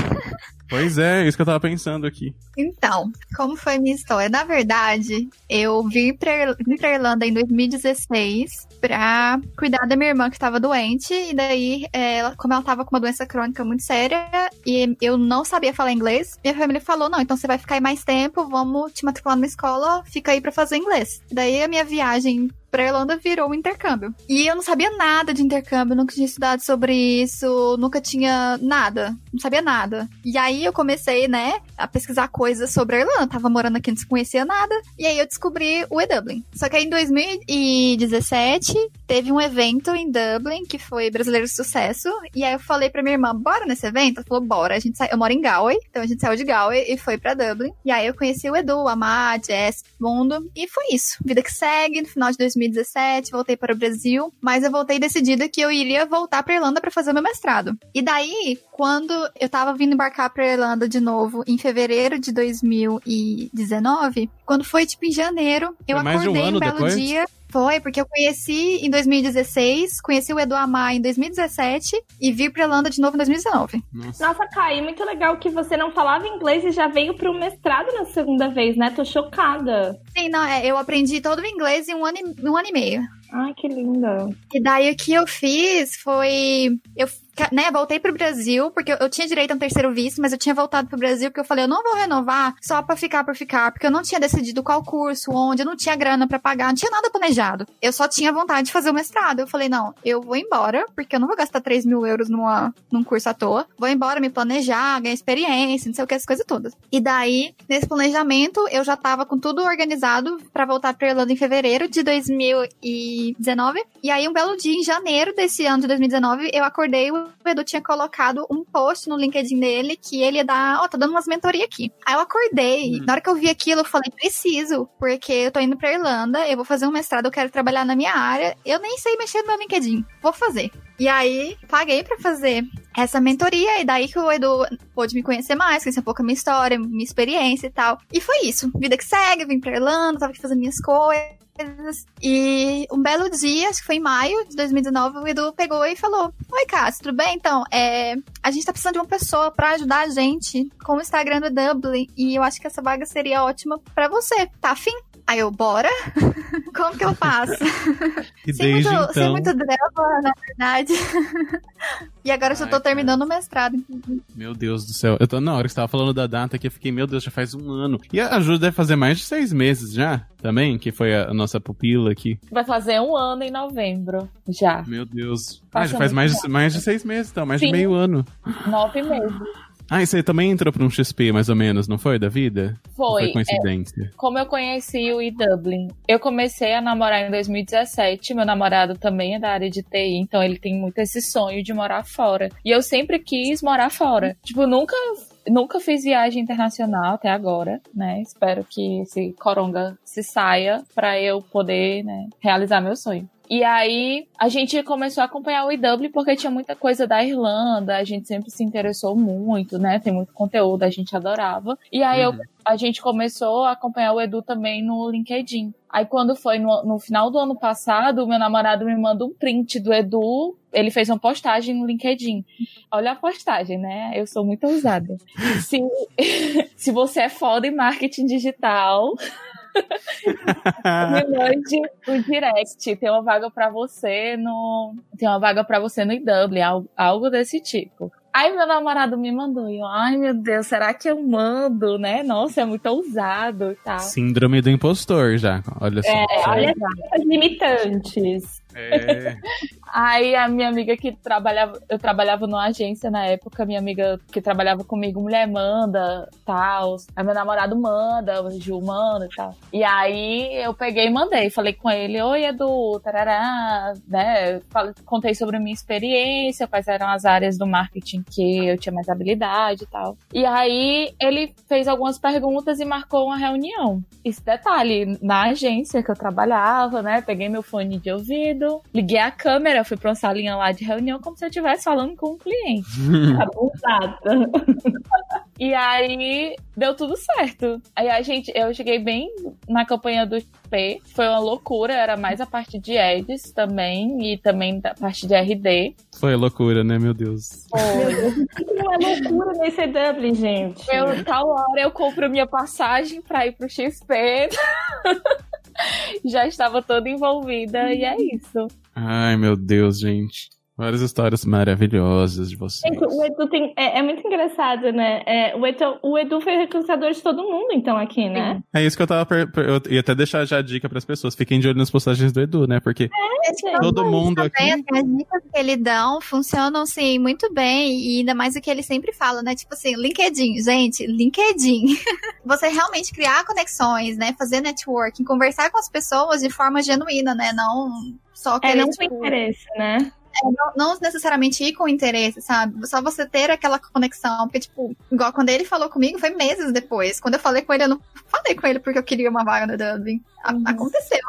A: Pois é, isso que eu tava pensando aqui.
D: Então, como foi minha história? Na verdade, eu vim pra, vim pra Irlanda em 2016 pra cuidar da minha irmã que tava doente. E daí, é, ela, como ela tava com uma doença crônica muito séria e eu não sabia falar inglês, minha família falou: não, então você vai ficar aí mais tempo, vamos te matricular numa escola, fica aí pra fazer inglês. Daí a minha viagem pra Irlanda virou um intercâmbio. E eu não sabia nada de intercâmbio, nunca tinha estudado sobre isso, nunca tinha nada, não sabia nada. E aí eu comecei, né, a pesquisar coisas sobre a Irlanda, tava morando aqui, não conhecia nada, e aí eu descobri o E-Dublin. Só que aí em 2017 teve um evento em Dublin que foi Brasileiro de Sucesso, e aí eu falei pra minha irmã, bora nesse evento? Ela falou, bora. A gente sa... Eu moro em Galway, então a gente saiu de Galway e foi pra Dublin. E aí eu conheci o Edu, a Má, Jess, mundo, e foi isso. Vida que segue, no final de 2017, voltei para o Brasil, mas eu voltei decidida que eu iria voltar pra Irlanda pra fazer o meu mestrado. E daí, quando eu tava vindo embarcar pra Irlanda de novo em fevereiro de 2019, quando foi tipo em janeiro, eu
A: um
D: acordei
A: ano
D: um belo
A: depois?
D: dia. Foi, porque eu conheci em 2016, conheci o Edu Amar em 2017 e vi pra Irlanda de novo em 2019.
A: Nossa.
E: Nossa, Kai, muito legal que você não falava inglês e já veio pro mestrado na segunda vez, né? Tô chocada.
D: Sim, não, é, eu aprendi todo o inglês em um ano, e- um ano e meio.
E: Ai, que linda.
D: E daí o que eu fiz foi. Eu né, voltei pro Brasil, porque eu, eu tinha direito a um terceiro visto, mas eu tinha voltado pro Brasil porque eu falei, eu não vou renovar só pra ficar por ficar, porque eu não tinha decidido qual curso, onde, eu não tinha grana pra pagar, não tinha nada planejado. Eu só tinha vontade de fazer o mestrado. Eu falei, não, eu vou embora, porque eu não vou gastar 3 mil euros numa, num curso à toa. Vou embora, me planejar, ganhar experiência, não sei o que, essas coisas todas. E daí, nesse planejamento, eu já tava com tudo organizado pra voltar pra Irlanda em fevereiro de 2019. E aí, um belo dia, em janeiro desse ano de 2019, eu acordei, o Edu tinha colocado um post no LinkedIn dele que ele ia dar, ó, tá dando umas mentorias aqui. Aí eu acordei, na hora que eu vi aquilo, eu falei, preciso, porque eu tô indo pra Irlanda, eu vou fazer um mestrado, eu quero trabalhar na minha área, eu nem sei mexer no meu LinkedIn, vou fazer. E aí, paguei pra fazer essa mentoria, e daí que o Edu pôde me conhecer mais, conhecer um pouco a minha história, minha experiência e tal. E foi isso. Vida que segue, eu vim pra Irlanda, tava aqui fazendo minhas coisas. E um belo dia, acho que foi em maio de 2019, o Edu pegou e falou: Oi, Cássio, tudo bem? Então, é, a gente tá precisando de uma pessoa pra ajudar a gente com o Instagram do Dublin. E eu acho que essa vaga seria ótima pra você. Tá afim? Aí eu, bora? Como que eu faço?
A: E
D: sem,
A: desde
D: muito, sem
A: então.
D: muito drama, na verdade. e agora eu já
A: Ai,
D: tô
A: cara.
D: terminando o mestrado.
A: Meu Deus do céu. Eu tô na hora que você tava falando da data que eu fiquei, meu Deus, já faz um ano. E a Ju deve fazer mais de seis meses já, também, que foi a, nossa pupila aqui.
B: Vai fazer um ano em novembro, já.
A: Meu Deus. Ah, já faz mais de, mais de seis meses, então, mais
B: Sim.
A: de meio ano.
B: Nove meses.
A: Ah, e você também entrou pra um XP, mais ou menos, não foi, da vida? Ou
B: Foi.
A: Foi coincidência.
B: Como eu conheci o e-Dublin? Eu comecei a namorar em 2017. Meu namorado também é da área de TI, então ele tem muito esse sonho de morar fora. E eu sempre quis morar fora. Tipo, nunca. Nunca fiz viagem internacional até agora, né? Espero que esse coronga se saia pra eu poder, né, realizar meu sonho. E aí a gente começou a acompanhar o IW porque tinha muita coisa da Irlanda, a gente sempre se interessou muito, né? Tem muito conteúdo, a gente adorava. E aí eu
A: Uhum.
B: a gente começou a acompanhar o Edu também no LinkedIn. Aí quando foi no, no final do ano passado, o meu namorado me manda um print do Edu. Ele fez uma postagem no LinkedIn. Olha a postagem, né? Eu sou muito ousada. Se, se você é foda em marketing digital, me mande um direct. Tem uma vaga pra você no. Tem uma vaga pra você no IW, algo, algo desse tipo. Aí meu namorado me mandou e eu, ai meu Deus, será que eu mando, né? Nossa, é muito ousado e tal.
A: Síndrome do impostor já. Olha só.
E: É, olha as limitantes.
A: É.
B: Aí a minha amiga que trabalhava, eu trabalhava numa agência na época, minha amiga que trabalhava comigo, mulher manda, tal. Aí meu namorado manda, o Gil manda e tal. E aí eu peguei e mandei, falei com ele, oi Edu, tarará, né? Contei sobre a minha experiência, quais eram as áreas do marketing que eu tinha mais habilidade e tal. E aí ele fez algumas perguntas e marcou uma reunião. Esse detalhe, na agência que eu trabalhava, né? Peguei meu fone de ouvido, liguei a câmera, fui pra uma salinha lá de reunião como se eu estivesse falando com um cliente.
E: Abusada.
B: E aí deu tudo certo. Aí a gente, eu cheguei bem na campanha do P, foi uma loucura, era mais a parte de Eds também e também da parte de RD.
A: Foi loucura, né, meu Deus.
E: Meu Deus, que não é loucura nesse Dublin, gente?
B: Eu, tal hora eu compro minha passagem pra ir pro XP. Já estava toda envolvida e é isso.
A: Ai, meu Deus, gente. Várias histórias maravilhosas de vocês.
E: O Edu tem. É, é muito engraçado, né? É, o, Edu, o Edu foi recrutador de todo mundo, então, aqui, né?
A: É isso que eu tava. per- per- Eu ia até deixar já a dica pras pessoas. Fiquem de olho nas postagens do Edu, né? Porque
E: Gente,
A: todo mundo aqui.
D: Também, assim, as dicas que ele dão funcionam, assim, muito bem. E ainda mais o que ele sempre fala, né? Tipo assim, LinkedIn. Gente, LinkedIn. Você realmente criar conexões, né? Fazer networking, conversar com as pessoas de forma genuína, né? Não só
E: É,
D: querer,
E: não
D: tipo,
E: tem interesse, né?
D: Não, não necessariamente ir com interesse, sabe? Só você ter aquela conexão. Porque, tipo, igual quando ele falou comigo, foi meses depois. Quando eu falei com ele, eu não falei com ele porque eu queria uma vaga no Dublin.
E: Uhum.
D: Aconteceu.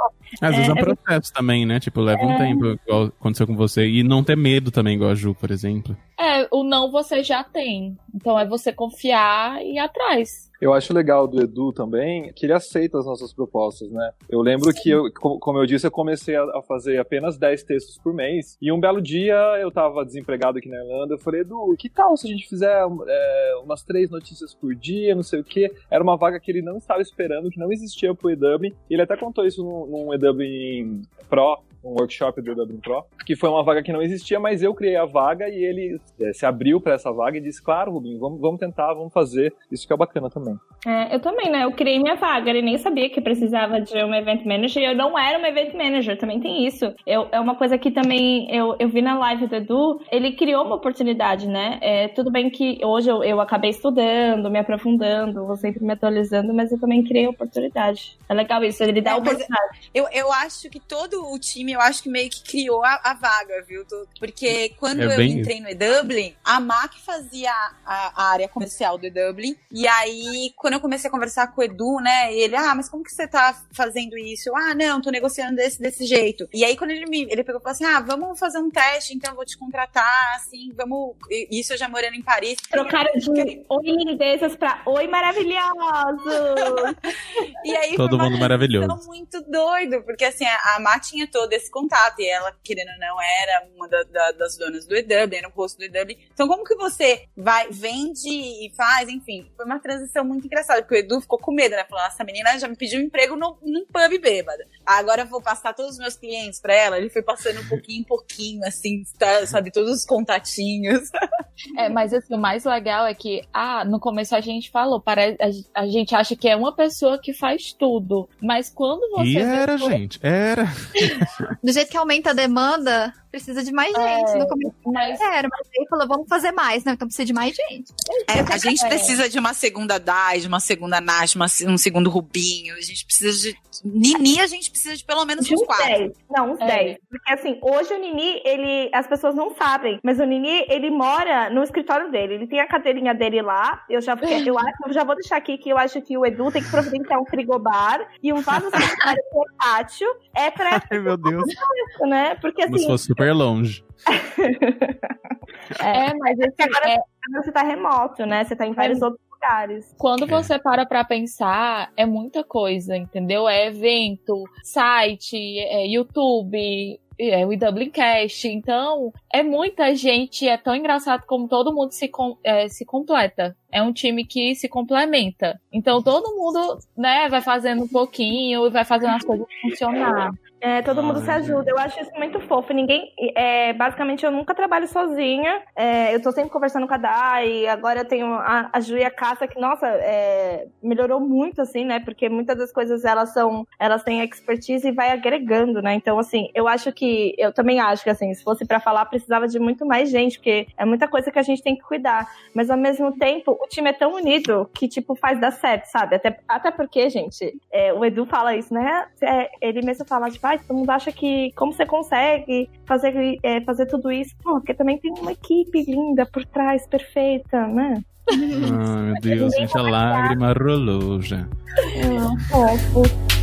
A: Às vezes é um
E: É, é-
A: processo também, né? Tipo, leva um
E: É.
A: tempo, igual aconteceu com você. E não ter medo também, igual a Ju, por exemplo.
B: É, o não você já tem. Então é você confiar e ir atrás.
F: Eu acho legal do Edu também que ele aceita as nossas propostas, né? Eu lembro que, eu, co- como eu disse, eu comecei a fazer apenas 10 textos por mês. E um belo dia eu tava desempregado aqui na Irlanda. Eu falei, Edu, que tal se a gente fizer é, umas três notícias por dia, não sei o quê? Era uma vaga que ele não estava esperando, que não existia pro EW. E ele até contou isso num, num EW Pro, um workshop do EW Pro, que foi uma vaga que não existia, mas eu criei a vaga e ele é, se abriu para essa vaga e disse, claro, Rubinho, vamos, vamos tentar, vamos fazer. Isso que é bacana também.
E: É, eu também, né? Eu criei minha vaga, ele nem sabia que precisava de uma event manager e eu não era uma event manager, também tem isso. Eu, é uma coisa que também eu, eu vi na live do Edu, ele criou uma oportunidade, né? É, tudo bem que hoje eu, eu acabei estudando, me aprofundando, vou sempre me atualizando, mas eu também criei a oportunidade. É legal isso, ele dá
C: É,
E: oportunidade.
C: Eu, eu acho que todo o time, eu acho que meio que criou a, a vaga, viu? Porque quando
A: É
C: eu entrei no E-Dublin, a Mac fazia a, a área comercial do E-Dublin. E aí, quando eu comecei a conversar com o Edu, né, ele, ah, mas como que você tá fazendo isso? Eu, ah, não, tô negociando desse, desse jeito. E aí, quando ele me, ele pegou e falou assim, ah, vamos fazer um teste, então eu vou te contratar, assim, vamos... Isso eu já morando em Paris.
E: Trocaram de oi lindezas pra oi maravilhosos.
C: E aí
A: Todo
C: foi uma
A: mundo maravilhoso.
C: muito doido, porque assim, a, a Má tinha todo esse contato, e ela, querendo ou não, era uma da- da- das donas do EW, era o rosto do EW. Então, como que você vai, vende e faz, enfim, foi uma transição muito engraçada, porque o Edu ficou com medo, né? Falou, essa menina já me pediu um emprego no, num pub bêbada. Agora eu vou passar todos os meus clientes pra ela. Ele foi passando um pouquinho em pouquinho, assim, tá, sabe, todos os contatinhos.
B: É, mas assim, o mais legal é que, ah, no começo a gente falou, parece, a, a gente acha que é uma pessoa que faz tudo. Mas quando você.
A: E era,
B: todo-
A: gente. Era.
D: Do jeito que aumenta a demanda, precisa de mais gente.
B: É,
D: No começo
B: Mas
D: era, mas aí falou, vamos fazer mais. Não, então precisa de mais gente.
C: É, a gente
B: é.
C: precisa de uma segunda Dai, de uma segunda Nath, uma- um segundo Rubinho. A gente precisa de. Nini, a gente precisa de pelo menos
E: De
C: uns
E: uns
C: quatro.
E: 10. Não, uns
B: É.
E: 10. Porque assim, hoje o Nini, ele. As pessoas não sabem, mas o Nini, ele mora no escritório dele. Ele tem a cadeirinha dele lá. Eu já, eu acho, eu já vou deixar aqui que eu acho que o Edu tem que providenciar um frigobar e um vaso sanitário portátil. É pra
A: Ai, meu Deus.
E: isso, né? Porque
A: Como se
E: assim,
A: fosse super longe.
B: é, mas assim,
E: agora
B: é,
E: você tá remoto, né? Você tá em vários outros lugares.
B: quando
A: É.
B: você para pra pensar, é muita coisa, entendeu? É evento, site, é YouTube. É o Dublincast, então é muita gente, é tão engraçado como todo mundo se, com- é, se completa. É um time que se complementa. Então todo mundo, né, vai fazendo um pouquinho e vai fazendo as coisas funcionar.
E: É, todo mundo se ajuda. Eu acho isso muito fofo. Ninguém. É, basicamente, eu nunca trabalho sozinha. É, eu tô sempre conversando com a Dai. Agora eu tenho a, a Ju e a Cássia, que, nossa, é, melhorou muito, assim, né? Porque muitas das coisas elas são. Elas têm expertise e vai agregando, né? Então, assim, eu acho que. Eu também acho que, assim, se fosse pra falar, precisava de muito mais gente, porque é muita coisa que a gente tem que cuidar. Mas ao mesmo tempo, o time é tão unido que, tipo, faz dar certo, sabe? Até, até porque, gente, é, o Edu fala isso, né? É, ele mesmo fala, tipo, ah, todo mundo acha que como você consegue fazer, é, fazer tudo isso? Pô, porque também tem uma equipe linda por trás, perfeita, né?
A: Ai, meu Deus, gente, a lágrima rolou já.
E: Fofo.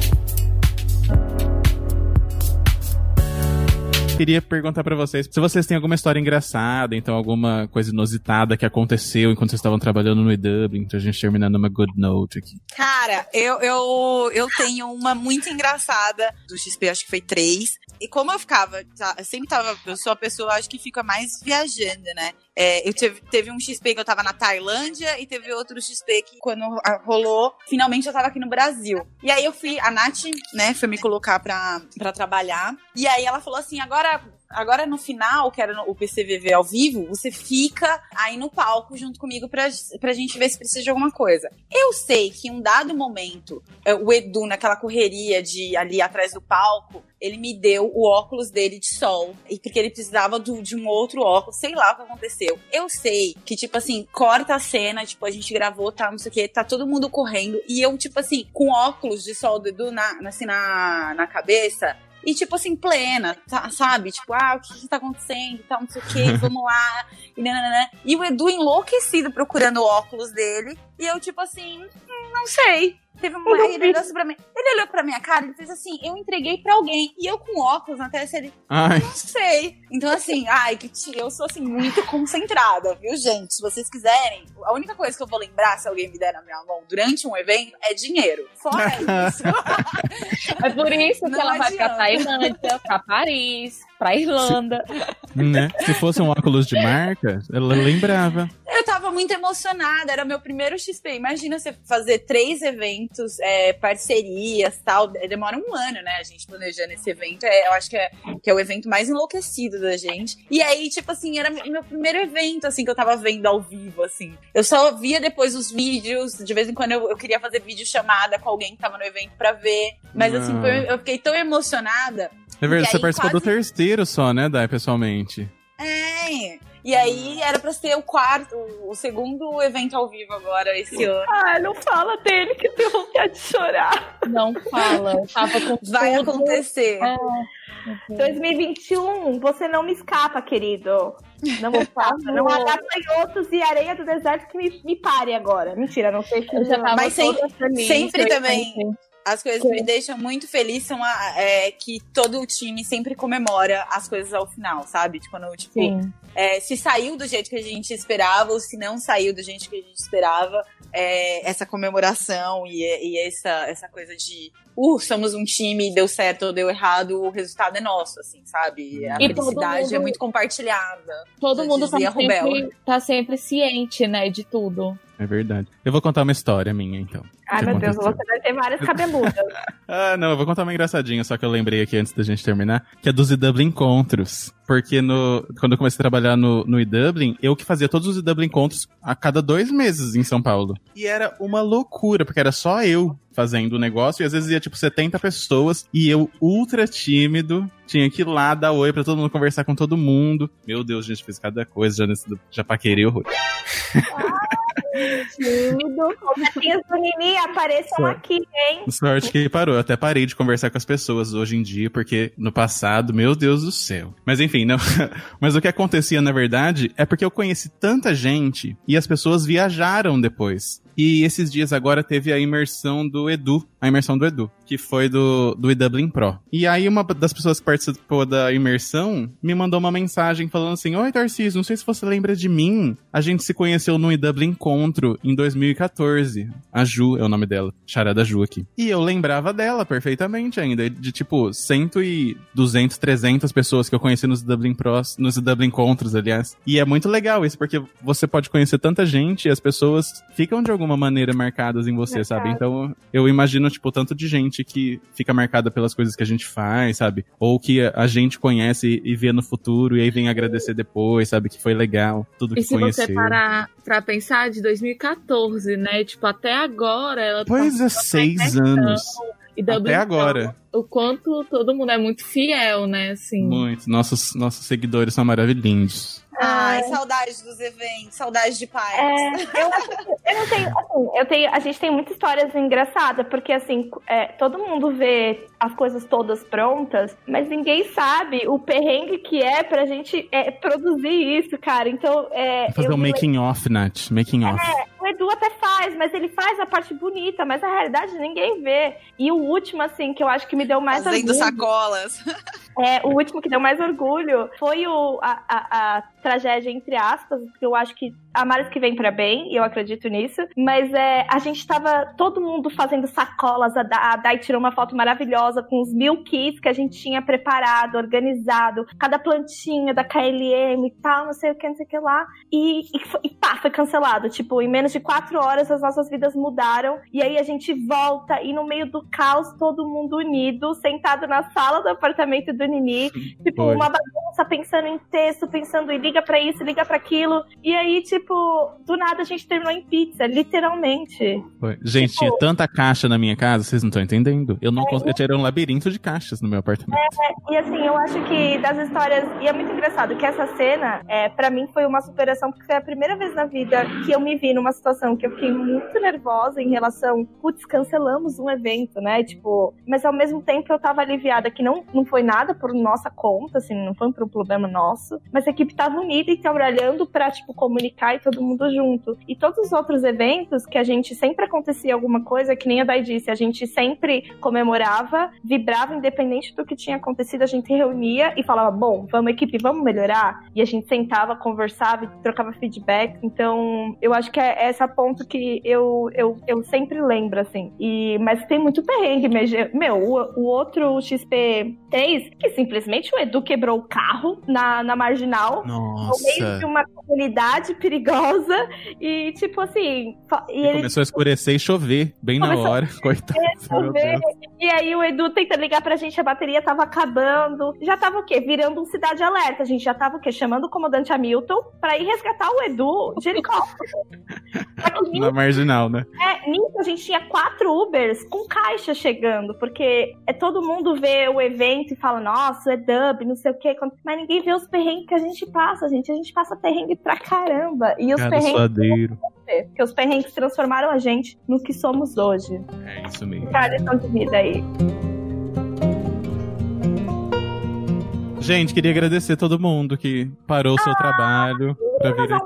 A: Queria perguntar pra vocês se vocês têm alguma história engraçada, então alguma coisa inusitada que aconteceu enquanto vocês estavam trabalhando no E-Dublin, pra gente terminar numa good note aqui.
C: Cara, eu, eu, eu tenho uma muito engraçada do XP, acho que foi três. E como eu ficava, tá, eu sempre tava, eu sou a pessoa, acho que fica mais viajando, né? É, eu teve, teve um XP que eu tava na Tailândia e teve outro XP que quando rolou, finalmente eu tava aqui no Brasil. E aí eu fui, a Nath, né, foi me colocar pra, pra trabalhar. E aí ela falou assim, agora Agora no final, que era o PCVV ao vivo, você fica aí no palco junto comigo pra, pra gente ver se precisa de alguma coisa. Eu sei que em um dado momento, eh, o Edu, naquela correria de ali atrás do palco, ele me deu o óculos dele de sol. E porque ele precisava do- de um outro óculos, sei lá o que aconteceu. Eu sei que, tipo assim, corta a cena, tipo, a gente gravou, tá, não sei o que, tá todo mundo correndo. E eu, tipo assim, com óculos de sol do Edu na- assim, na, na cabeça, e, tipo assim, plena, tá- sabe? Tipo, ah, o que que tá acontecendo e tal, não sei o que, vamos lá. E, nananã. e o Edu enlouquecido procurando o óculos dele. E eu, tipo assim, "Hum, não sei. Teve uma. Ele olhou assim pra mim. Ele olhou pra minha cara e fez assim: eu entreguei pra alguém. E eu com óculos na testa, ele.
A: Ai,
C: Não sei. Então, assim, ai, que tia, eu sou assim, muito concentrada, viu, gente? Se vocês quiserem, a única coisa que eu vou lembrar se alguém me der na minha mão durante um evento é dinheiro. Fora isso.
B: É por isso que
C: Não
B: ela vai pra
C: adianta.
B: Tailândia, pra Paris, pra Irlanda.
A: né? Se fosse um óculos de marca, ela lembrava.
C: Muito emocionada, era meu primeiro XP. Imagina você fazer três eventos, é, parcerias tal. Demora um ano, né? A gente planejando esse evento. É, eu acho que é, que é o evento mais enlouquecido da gente. E aí, tipo assim, era meu primeiro evento, assim, que eu tava vendo ao vivo, assim. Eu só via depois os vídeos. De vez em quando eu, eu queria fazer vídeo chamada com alguém que tava no evento pra ver. Mas assim,
A: Não.
C: foi- eu fiquei tão emocionada.
A: É verdade, você participou do
C: quase-
A: terceiro só, né, Dai, pessoalmente?
C: É. E aí era pra ser o quarto, o segundo evento ao vivo agora esse ano.
E: Ah, não fala dele que eu tenho vontade de chorar.
B: Não fala. Tava com
C: Vai
B: tudo.
C: acontecer.
B: É.
E: 2021, você não me escapa, querido. Não me escapa. não há gafanhotos e areia do deserto que me, me pare agora. Mentira, não sei se
B: Eu já tava
C: Mas sempre-
B: feliz.
C: sempre também. As coisas que me deixam muito feliz são a- é, que todo o time sempre comemora as coisas ao final, sabe? Tipo, Quando, tipo,
B: Sim.
C: É, se saiu do jeito que a gente esperava ou se não saiu do jeito que a gente esperava, é, essa comemoração e, e essa, essa coisa de uh, somos um time, deu certo ou deu errado, o resultado é nosso, assim, sabe? A
B: E
C: felicidade
B: mundo-
C: é muito compartilhada.
B: Todo mundo tá
C: dizia Rubel.
B: sempre, tá sempre ciente, né, de tudo.
A: É verdade. Eu vou contar uma história minha, então.
E: Ai, meu Deus,
A: aconteceu.
E: você vai ter várias cabeludas.
A: Ah, não, eu vou contar uma engraçadinha, só que eu lembrei aqui antes da gente terminar, que é dos EW Encontros. Porque no, quando eu comecei a trabalhar no, no E-Dublin, eu que fazia todos os EW Encontros a cada dois meses em São Paulo. E era uma loucura, porque era só eu fazendo o negócio, e às vezes ia tipo 70 pessoas, e eu, ultra tímido, tinha que ir lá dar oi pra todo mundo, conversar com todo mundo. Meu Deus, gente, fiz cada coisa já nesse. Já paquerei horror.
E: Tímido. Netinhas do Nini, apareçam aqui, hein?
A: Sorte que parou. Eu até parei de conversar com as pessoas hoje em dia, porque no passado, meu Deus do céu. Mas enfim, não. Mas o que acontecia, na verdade, é porque eu conheci tanta gente e as pessoas viajaram depois. E esses dias agora teve a imersão do Edu, a imersão do Edu, que foi do, do eDublin Pro. E aí uma das pessoas que participou da imersão me mandou uma mensagem falando assim, Oi, Tarcísio, não sei se você lembra de mim. A gente se conheceu no eDublin Encontro em 2014. A Ju é o nome dela, charada Ju aqui. E eu lembrava dela perfeitamente ainda, de tipo 100 e 200, 300 pessoas que eu conheci nos Dublin Pros, nos Dublin Encontros, aliás. E é muito legal isso, porque você pode conhecer tanta gente e as pessoas ficam de alguma maneira marcadas em você, sabe? Então eu imagino, tipo, tanto de gente que fica marcada pelas coisas que a gente faz, sabe? Ou que a gente conhece e vê no futuro e aí vem agradecer depois, sabe? Que foi legal, tudo que
B: E se
A: conheceu.
B: você parar pra pensar, de 2014, né? Tipo, até agora ela
A: Pois
B: tá
A: é, seis anos.
B: E
A: Até agora.
B: O quanto todo mundo é muito fiel, né? Assim.
A: Muito. Nossos, nossos seguidores são maravilhosos.
C: Ai, saudades dos eventos, saudades de paz.
E: É, eu, eu não tenho, assim, eu tenho, a gente tem muitas histórias engraçadas, porque assim, é, todo mundo vê as coisas todas prontas, mas ninguém sabe o perrengue que é pra gente é, produzir isso, cara. Então, é.
A: Fazer um making off, Nath. Making off.
E: O Edu até faz, mas ele faz a parte bonita, mas a realidade ninguém vê. E o último, assim, que eu acho que me deu mais
C: Fazendo
E: orgulho.
C: sacolas.
E: É, o último que deu mais orgulho foi o, a, a, a tragédia, entre aspas, porque eu acho que há males que vem pra bem, e eu acredito nisso. Mas é, a gente tava todo mundo fazendo sacolas, a, Da- a Dai tirou uma foto maravilhosa com os mil kits que a gente tinha preparado, organizado, cada plantinha da KLM e tal, não sei o que, não sei o que lá. E, e, e pá, foi cancelado. Tipo, em menos de quatro horas as nossas vidas mudaram. E aí a gente volta e no meio do caos, todo mundo unido, sentado na sala do apartamento do Nini. Tipo,
A: Foi.
E: uma bagunça, pensando em texto, pensando em liga pra isso, liga pra aquilo. E aí, tipo, do nada a gente terminou em pizza, literalmente.
A: Foi. Gente,
E: Tipo-
A: tinha tanta caixa na minha casa, vocês não estão entendendo. Eu não cons... Eu tirei um labirinto de caixas no meu apartamento.
E: E assim, eu acho que das histórias. E é muito engraçado que essa cena, é, para mim, foi uma superação, porque foi a primeira vez na vida que eu me vi numa situação que eu fiquei muito nervosa em relação. Putz, cancelamos um evento, né? Tipo, mas ao mesmo tempo eu tava aliviada que não, não foi nada por nossa conta, assim, não foi foi um problema nosso, mas a equipe tava unida e trabalhando pra, tipo, comunicar e todo mundo junto. E todos os outros eventos que a gente sempre acontecia alguma coisa, que nem a Dai disse, a gente sempre comemorava, vibrava independente do que tinha acontecido, a gente reunia e falava, bom, vamos equipe, vamos melhorar? E a gente sentava, conversava, trocava feedback. Então, eu acho que é esse ponto que eu, eu, eu sempre lembro, assim. E, mas tem muito perrengue, meu, o, o outro XP3, que simplesmente o Edu quebrou o carro na, na marginal,
A: Nossa.
E: no meio de uma comunidade perigosa, e tipo assim. E,
A: e
E: ele
A: começou a escurecer e chover bem na hora, coitado.
E: chover, e aí o Edu tenta ligar pra gente, a bateria tava acabando. Já tava o quê? Virando um cidade alerta. A gente já tava o quê? Chamando o comandante Hamilton pra ir resgatar o Edu de helicóptero. Nisso,
A: Na marginal, né?
E: é, nisso a gente tinha quatro Ubers com caixa chegando, porque é todo mundo vê o evento e fala, nossa, é dub, não sei o quê, mas ninguém vê os perrengues que a gente passa, gente. A gente passa perrengue pra caramba. E os
A: Cada
E: perrengues,
A: suadeiro.
E: porque os perrengues transformaram a gente no que somos hoje.
A: É isso mesmo.
E: Cara, lição de vida aí.
A: Gente, queria agradecer todo mundo que parou o seu trabalho pra vir aqui.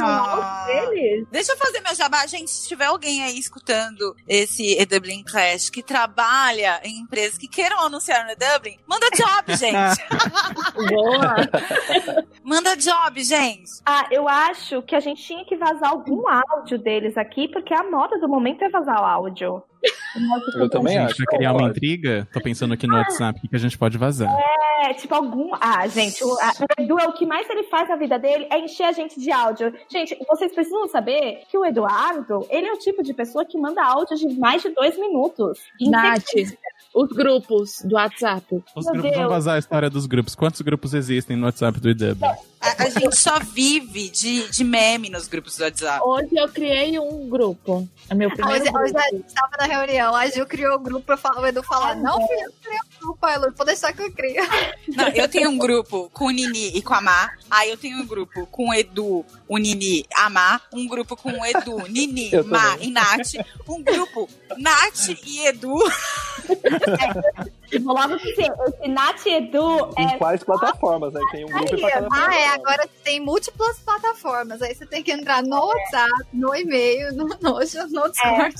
C: Ah.
E: Deles?
C: Deixa eu fazer meu jabá. Gente, se tiver alguém aí escutando esse E-Dublin Clash que trabalha em empresas que queiram anunciar no E-Dublin, manda job, gente.
B: Boa.
C: manda job, gente.
E: Ah, eu acho que a gente tinha que vazar algum áudio deles aqui, porque a moda do momento é vazar o áudio.
F: Eu também
A: Gente,
F: acho.
A: pra criar uma intriga, tô pensando aqui no WhatsApp o que a gente pode vazar.
E: É, tipo, algum. Ah, gente, o, a- o Edu é o que mais ele faz na vida dele é encher a gente de áudio. Gente, vocês precisam saber que o Eduardo, ele é o tipo de pessoa que manda áudio de mais de dois minutos.
B: Nath,
E: sequência.
B: os grupos do WhatsApp.
A: Os
E: Meu
A: grupos,
E: Deus.
A: vamos vazar a história dos grupos. Quantos grupos existem no WhatsApp do IW?
C: A, a gente só vive de, de meme nos grupos do WhatsApp.
B: Hoje eu criei um grupo. É meu primeiro
D: Hoje,
B: grupo.
D: hoje a gente tava na reunião, a Gil criou o grupo pra falar, o Edu falar, não, filho, eu criei o grupo, aí Lu, vou deixar que eu crio.
C: Não, eu tenho um grupo com o Nini e com a Má. Aí eu tenho um grupo com o Edu, o Nini, a Má. Um grupo com o Edu, Nini,
F: também.
C: e Nath. Um grupo Nath e Edu.
E: Eu vou logo dizer, esse Nath Edu
F: Em
E: é.
F: quais plataformas, né? Tem um grupo pra cada
D: Ah, é, agora tem múltiplas plataformas, aí você tem que entrar no WhatsApp, no e-mail, no Notion, no Discord.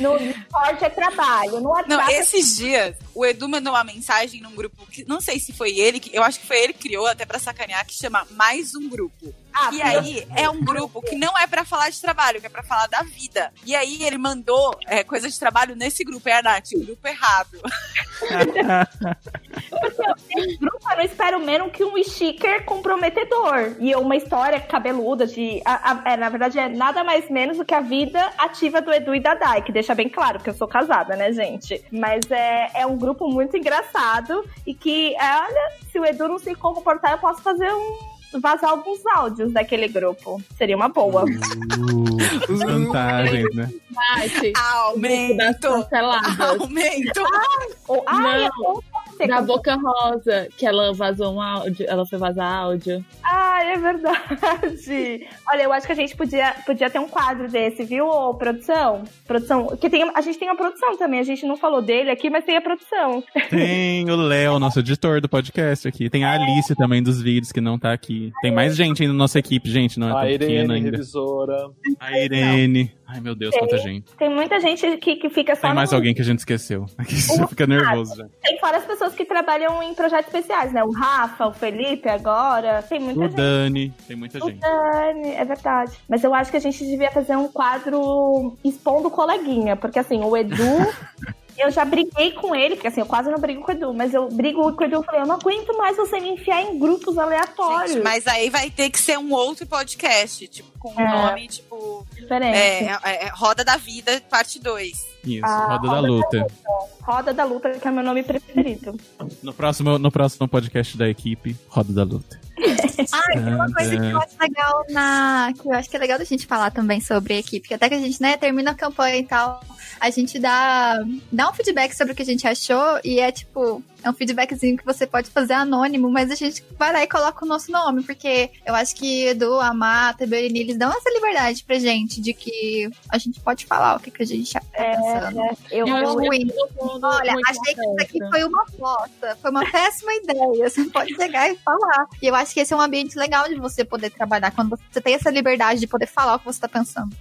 E: No Discord é trabalho, no WhatsApp
C: Não,
E: é
C: esses dias, o Edu mandou uma mensagem num grupo que não sei se foi ele, que eu acho que foi ele que criou, até pra sacanear, que chama Mais um Grupo.
E: Ah,
C: E aí é um grupo que não é pra falar de trabalho, que é pra falar da vida. E aí ele mandou é, coisa de trabalho nesse grupo, é a Nath, o grupo errado.
E: Grupo eu não espero menos que um sticker comprometedor. E uma história cabeluda de. a- a- é, na verdade, é nada mais menos do que a vida ativa do Edu e da Dai, que deixa bem claro, porque eu sou casada, né, gente? Mas é, é um grupo muito engraçado e que, é, olha, se o Edu não se comportar, eu posso fazer um. vazar alguns áudios daquele grupo. Seria uma boa.
A: Uh, vantagens, né?
C: Aumento! Aumento!
E: Ou, ai,
B: Não.
E: É
B: Da Boca Rosa, que ela vazou um áudio, ela foi vazar áudio.
E: Ah, é verdade. Olha, eu acho que a gente podia, podia ter um quadro desse, viu, ô, produção? Produção. Que tem, a gente tem a produção também, a gente não falou dele aqui, mas tem a produção.
A: Tem o Léo, nosso editor do podcast aqui. Tem a Alice também dos vídeos que não tá aqui. Tem mais gente ainda na nossa equipe, gente. Não é
F: A
A: tão pequena
F: Irene,
A: ainda.
F: revisora.
A: A Irene. Ai, meu Deus, quanta gente.
E: Tem muita gente que, que fica só
A: Tem mais
E: no-
A: alguém que a gente esqueceu. Aqui já fica nervoso já.
E: Tem fora as pessoas que trabalham em projetos especiais, né? O Rafa, o Felipe agora. Tem muita
A: O
E: gente.
A: Dani. Tem muita
E: O
A: gente.
E: Dani, é verdade. Mas eu acho que a gente devia fazer um quadro expondo o coleguinha, porque assim, o Edu. Eu já briguei com ele, porque assim, eu quase não brigo com o Edu, mas eu brigo com o Edu e falei, eu não aguento mais você me enfiar em grupos aleatórios.
C: Gente, mas aí vai ter que ser um outro podcast, tipo, com um
E: É.
C: nome, tipo,
E: Diferente.
C: é, é, é Roda da Vida, parte 2.
A: Isso,
E: Ah,
A: Roda da
E: Roda da
A: Luta.
E: Roda da Luta, que é meu nome preferido.
A: No próximo, no próximo podcast da equipe, Roda da Luta.
D: Ah, tem uma coisa que eu acho legal na. Que eu acho que é legal da gente falar também sobre a equipe. Que até que a gente, né, termina a campanha e tal. A gente dá, dá um feedback sobre o que a gente achou e é tipo, é um feedbackzinho que você pode fazer anônimo, mas a gente vai lá e coloca o nosso nome, porque eu acho que Edu, a Mata, Bereni, eles dão essa liberdade pra gente de que a gente pode falar o que, que a gente tá
E: É,
D: pensando.
E: é, eu,
B: Eu
E: eu,
B: mundo
D: Olha, achei que isso aqui foi uma bosta, foi uma péssima ideia. Você pode chegar e falar. E eu acho que esse é um ambiente legal de você poder trabalhar, quando você tem essa liberdade de poder falar o que você tá pensando.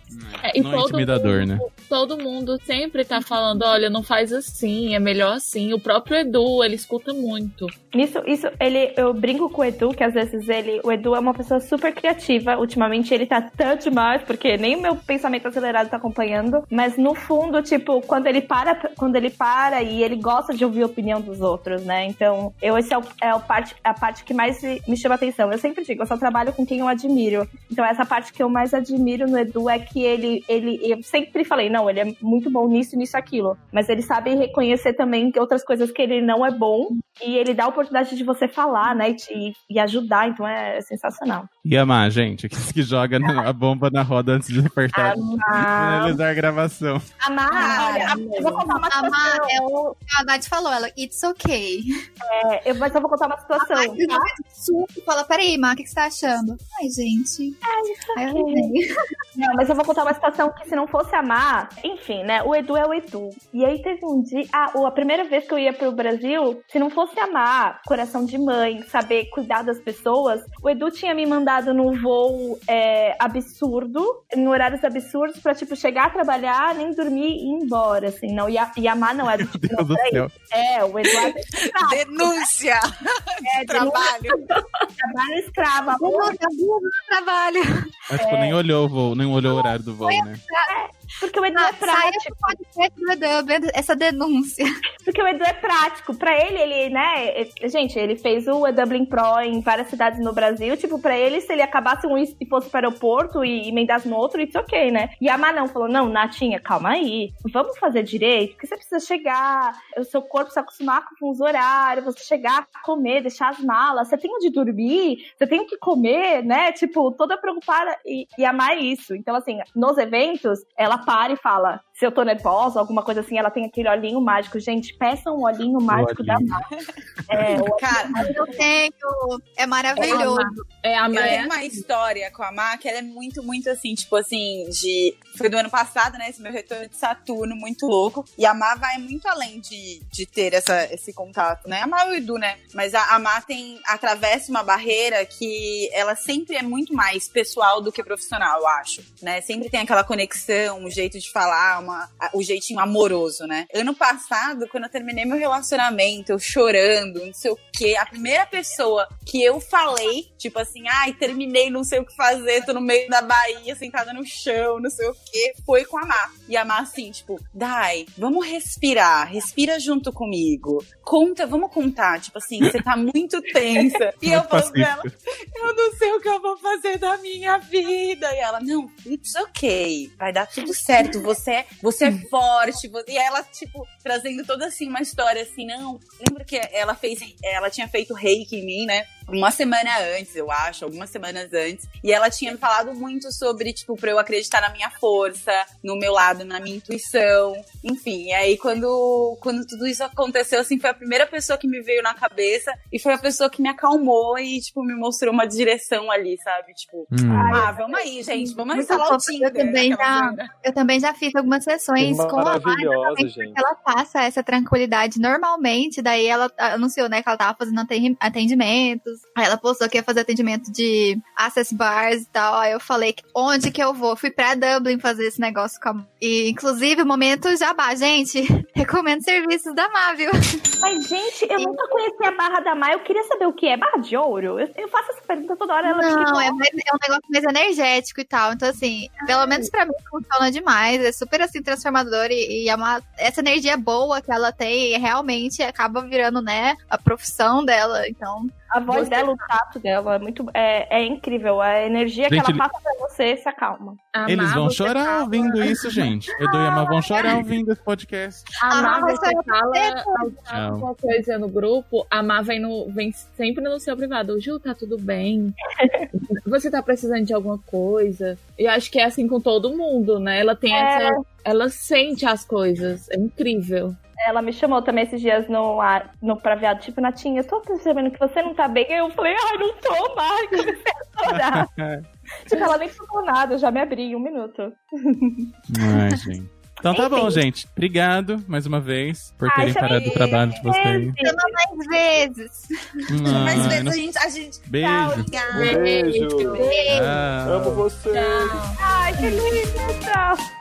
B: É, e
A: não é
B: todo
A: intimidador,
B: mundo,
A: né?
B: Todo mundo sempre tá falando, olha, não faz assim, é melhor assim. O próprio Edu, ele escuta muito.
E: Isso, isso, ele, eu brinco com o Edu, que às vezes ele, o Edu é uma pessoa super criativa. Ultimamente ele tá tanto demais, porque nem o meu pensamento acelerado tá acompanhando. Mas no fundo, tipo, quando ele para, quando ele para e ele gosta de ouvir a opinião dos outros, né? Então, eu, esse é, o, é o parte, a parte que mais me chama atenção. Eu sempre digo, eu só trabalho com quem eu admiro. Então, essa parte que eu mais admiro no Edu é que ele, ele, eu sempre falei, não, ele é muito bom nisso, nisso, aquilo. Mas ele sabe reconhecer também que outras coisas que ele não é bom e ele dá a oportunidade de você falar, né? E, e ajudar, então é sensacional.
A: E amar, gente, que, que joga na- a bomba na roda antes de apertar.
E: Ah,
A: Finalizar a gravação.
E: Amar, olha, eu vou contar uma situação.
D: é o a Nath falou, ela, it's okay.
E: É, eu, mas eu vou contar uma situação.
D: Ai,
E: tá?
D: Fala, peraí, Má, o que, que você tá achando? Ai, gente. Ai, eu não sei.
E: Não, mas eu vou contar uma situação que se não fosse amar, enfim, né? O Edu é o Edu. E aí teve um dia, ah, a primeira vez que eu ia pro Brasil, se não fosse amar, coração de mãe, saber cuidar das pessoas, o Edu tinha me mandado num voo é, absurdo, em horários absurdos, pra, tipo, chegar a trabalhar, nem dormir e ir embora, assim, não. E, a, e amar não é do tipo,
A: Deus
E: não,
A: do céu.
E: É, o Edu é
C: Denúncia!
E: é,
C: Trabalho.
E: trabalho
D: no trabalho.
A: Mas, tipo, nem olhou o voo, nem olhou o horário do voo, né?
E: Porque o Edu é
D: Saia
E: prático.
D: Edu, essa denúncia.
E: Porque o Edu é prático. Pra ele, ele, né? é- Gente, ele fez o Dublin Pro em várias cidades no Brasil. Tipo, pra ele, se ele acabasse um e fosse pro aeroporto e emendasse no outro, it's ok, né? E a Manão falou: não, Natinha, calma aí. Vamos fazer direito, porque você precisa chegar, o seu corpo se acostumar com os horários, você chegar, comer, deixar as malas, você tem onde dormir, você tem o que comer, né? Tipo, toda preocupada e, e amar isso. Então, assim, nos eventos, ela para e fala: se eu tô nervosa, alguma coisa assim, ela tem aquele olhinho mágico. Gente, peçam um olhinho mágico da
A: olhinho.
E: Mar. É,
C: Cara,
D: Eu tenho. É maravilhoso.
B: É a
C: eu
B: Maia.
C: tenho uma história com a Má que ela é muito, muito assim, tipo assim, de. Foi do ano passado, né? Esse meu retorno de Saturno, muito louco. E a Má vai muito além de, de ter essa, esse contato, né? A Má e o Edu, né? Mas a, a Má tem. atravessa uma barreira que ela sempre é muito mais pessoal do que profissional, eu acho. Né? Sempre tem aquela conexão, um jeito de falar, uma, a- o jeitinho amoroso, né? Ano passado, quando eu terminei meu relacionamento, eu chorando, não sei o quê, a primeira pessoa que eu falei, tipo assim, ai, terminei, não sei o que fazer, tô no meio da Bahia, sentada no chão, não sei o quê, foi com a Má. E a Má assim, tipo, Dai, vamos respirar, respira junto comigo. Conta, vamos contar, tipo assim, você tá muito tensa. E eu falo pra ela, eu não sei o que eu vou fazer da minha vida. E ela, não, it's ok, vai dar tudo certo, você é, você é forte. vo- E ela, tipo, trazendo toda assim uma história assim, não, lembra que ela fez, ela tinha feito reiki em mim, né? Uma semana antes, eu acho, algumas semanas antes. E ela tinha me falado muito sobre, tipo, pra eu acreditar na minha força, no meu lado, na minha intuição. Enfim, e aí quando, quando tudo isso aconteceu, assim, foi a primeira pessoa que me veio na cabeça e foi a pessoa que me acalmou e, tipo, me mostrou uma direção ali, sabe? Tipo,
A: Hum.
C: ah, vamos aí, gente, vamos instalar o
D: fofa, eu
C: Tinder.
D: também já-. Eu também já fiz algumas sessões com a Má, porque ela passa essa tranquilidade normalmente. Daí ela anunciou, né, que ela tava fazendo aten- atendimentos. Aí ela postou que ia fazer atendimento de access bars e tal. Aí eu falei, onde que eu vou? Fui pra Dublin fazer esse negócio com a Má. E, inclusive, o momento jabá. Gente, recomendo serviços da Má, viu?
E: Mas, gente, eu nunca conheci a barra da Maia. Eu queria saber o que é barra de ouro. Eu, eu faço essa pergunta toda hora. Ela
D: Não, é, mais- é um negócio mais energético e tal. Então, assim, pelo menos pra mim funciona demais. É super assim transformador e, e é uma, essa energia boa que ela tem, realmente acaba virando, né, a profissão dela. Então,
E: A voz
B: Você-
E: dela, o tato dela é muito. É, é incrível. A energia
A: Gente,
E: que ela passa pra você se acalma.
B: Amar,
A: Eles vão chorar
B: fala-
A: ouvindo isso, gente. Edu e Amar vão chorar ouvindo esse podcast.
B: Amar, você
D: eu
B: fala
A: Não.
B: alguma coisa no grupo, Amar vem, no, vem sempre no seu privado. Ju, tá tudo bem? você tá precisando de alguma coisa? E eu acho que é assim com todo mundo, né? Ela tem
E: É.
B: essa. Ela sente as coisas. É incrível.
E: Ela me chamou também esses dias no, ar- no pra viado, tipo, Natinha, eu tô percebendo que você não tá bem. Aí eu falei, ai, não tô mais. Comecei a chorar. tipo, ela nem falou nada, eu já me abri em um minuto.
A: Ai, gente. Então tá
E: Enfim.
A: bom, gente. Obrigado mais uma vez por
E: Ai,
A: terem parado o trabalho de vocês.
D: chama mais vezes.
A: Ai,
C: Mas vezes
A: não-
C: a gente. A gente...
A: Beijo.
C: Tchau,
F: Um beijo.
A: Tchau.
F: Amo você.
E: Ai, que lindo, tchau.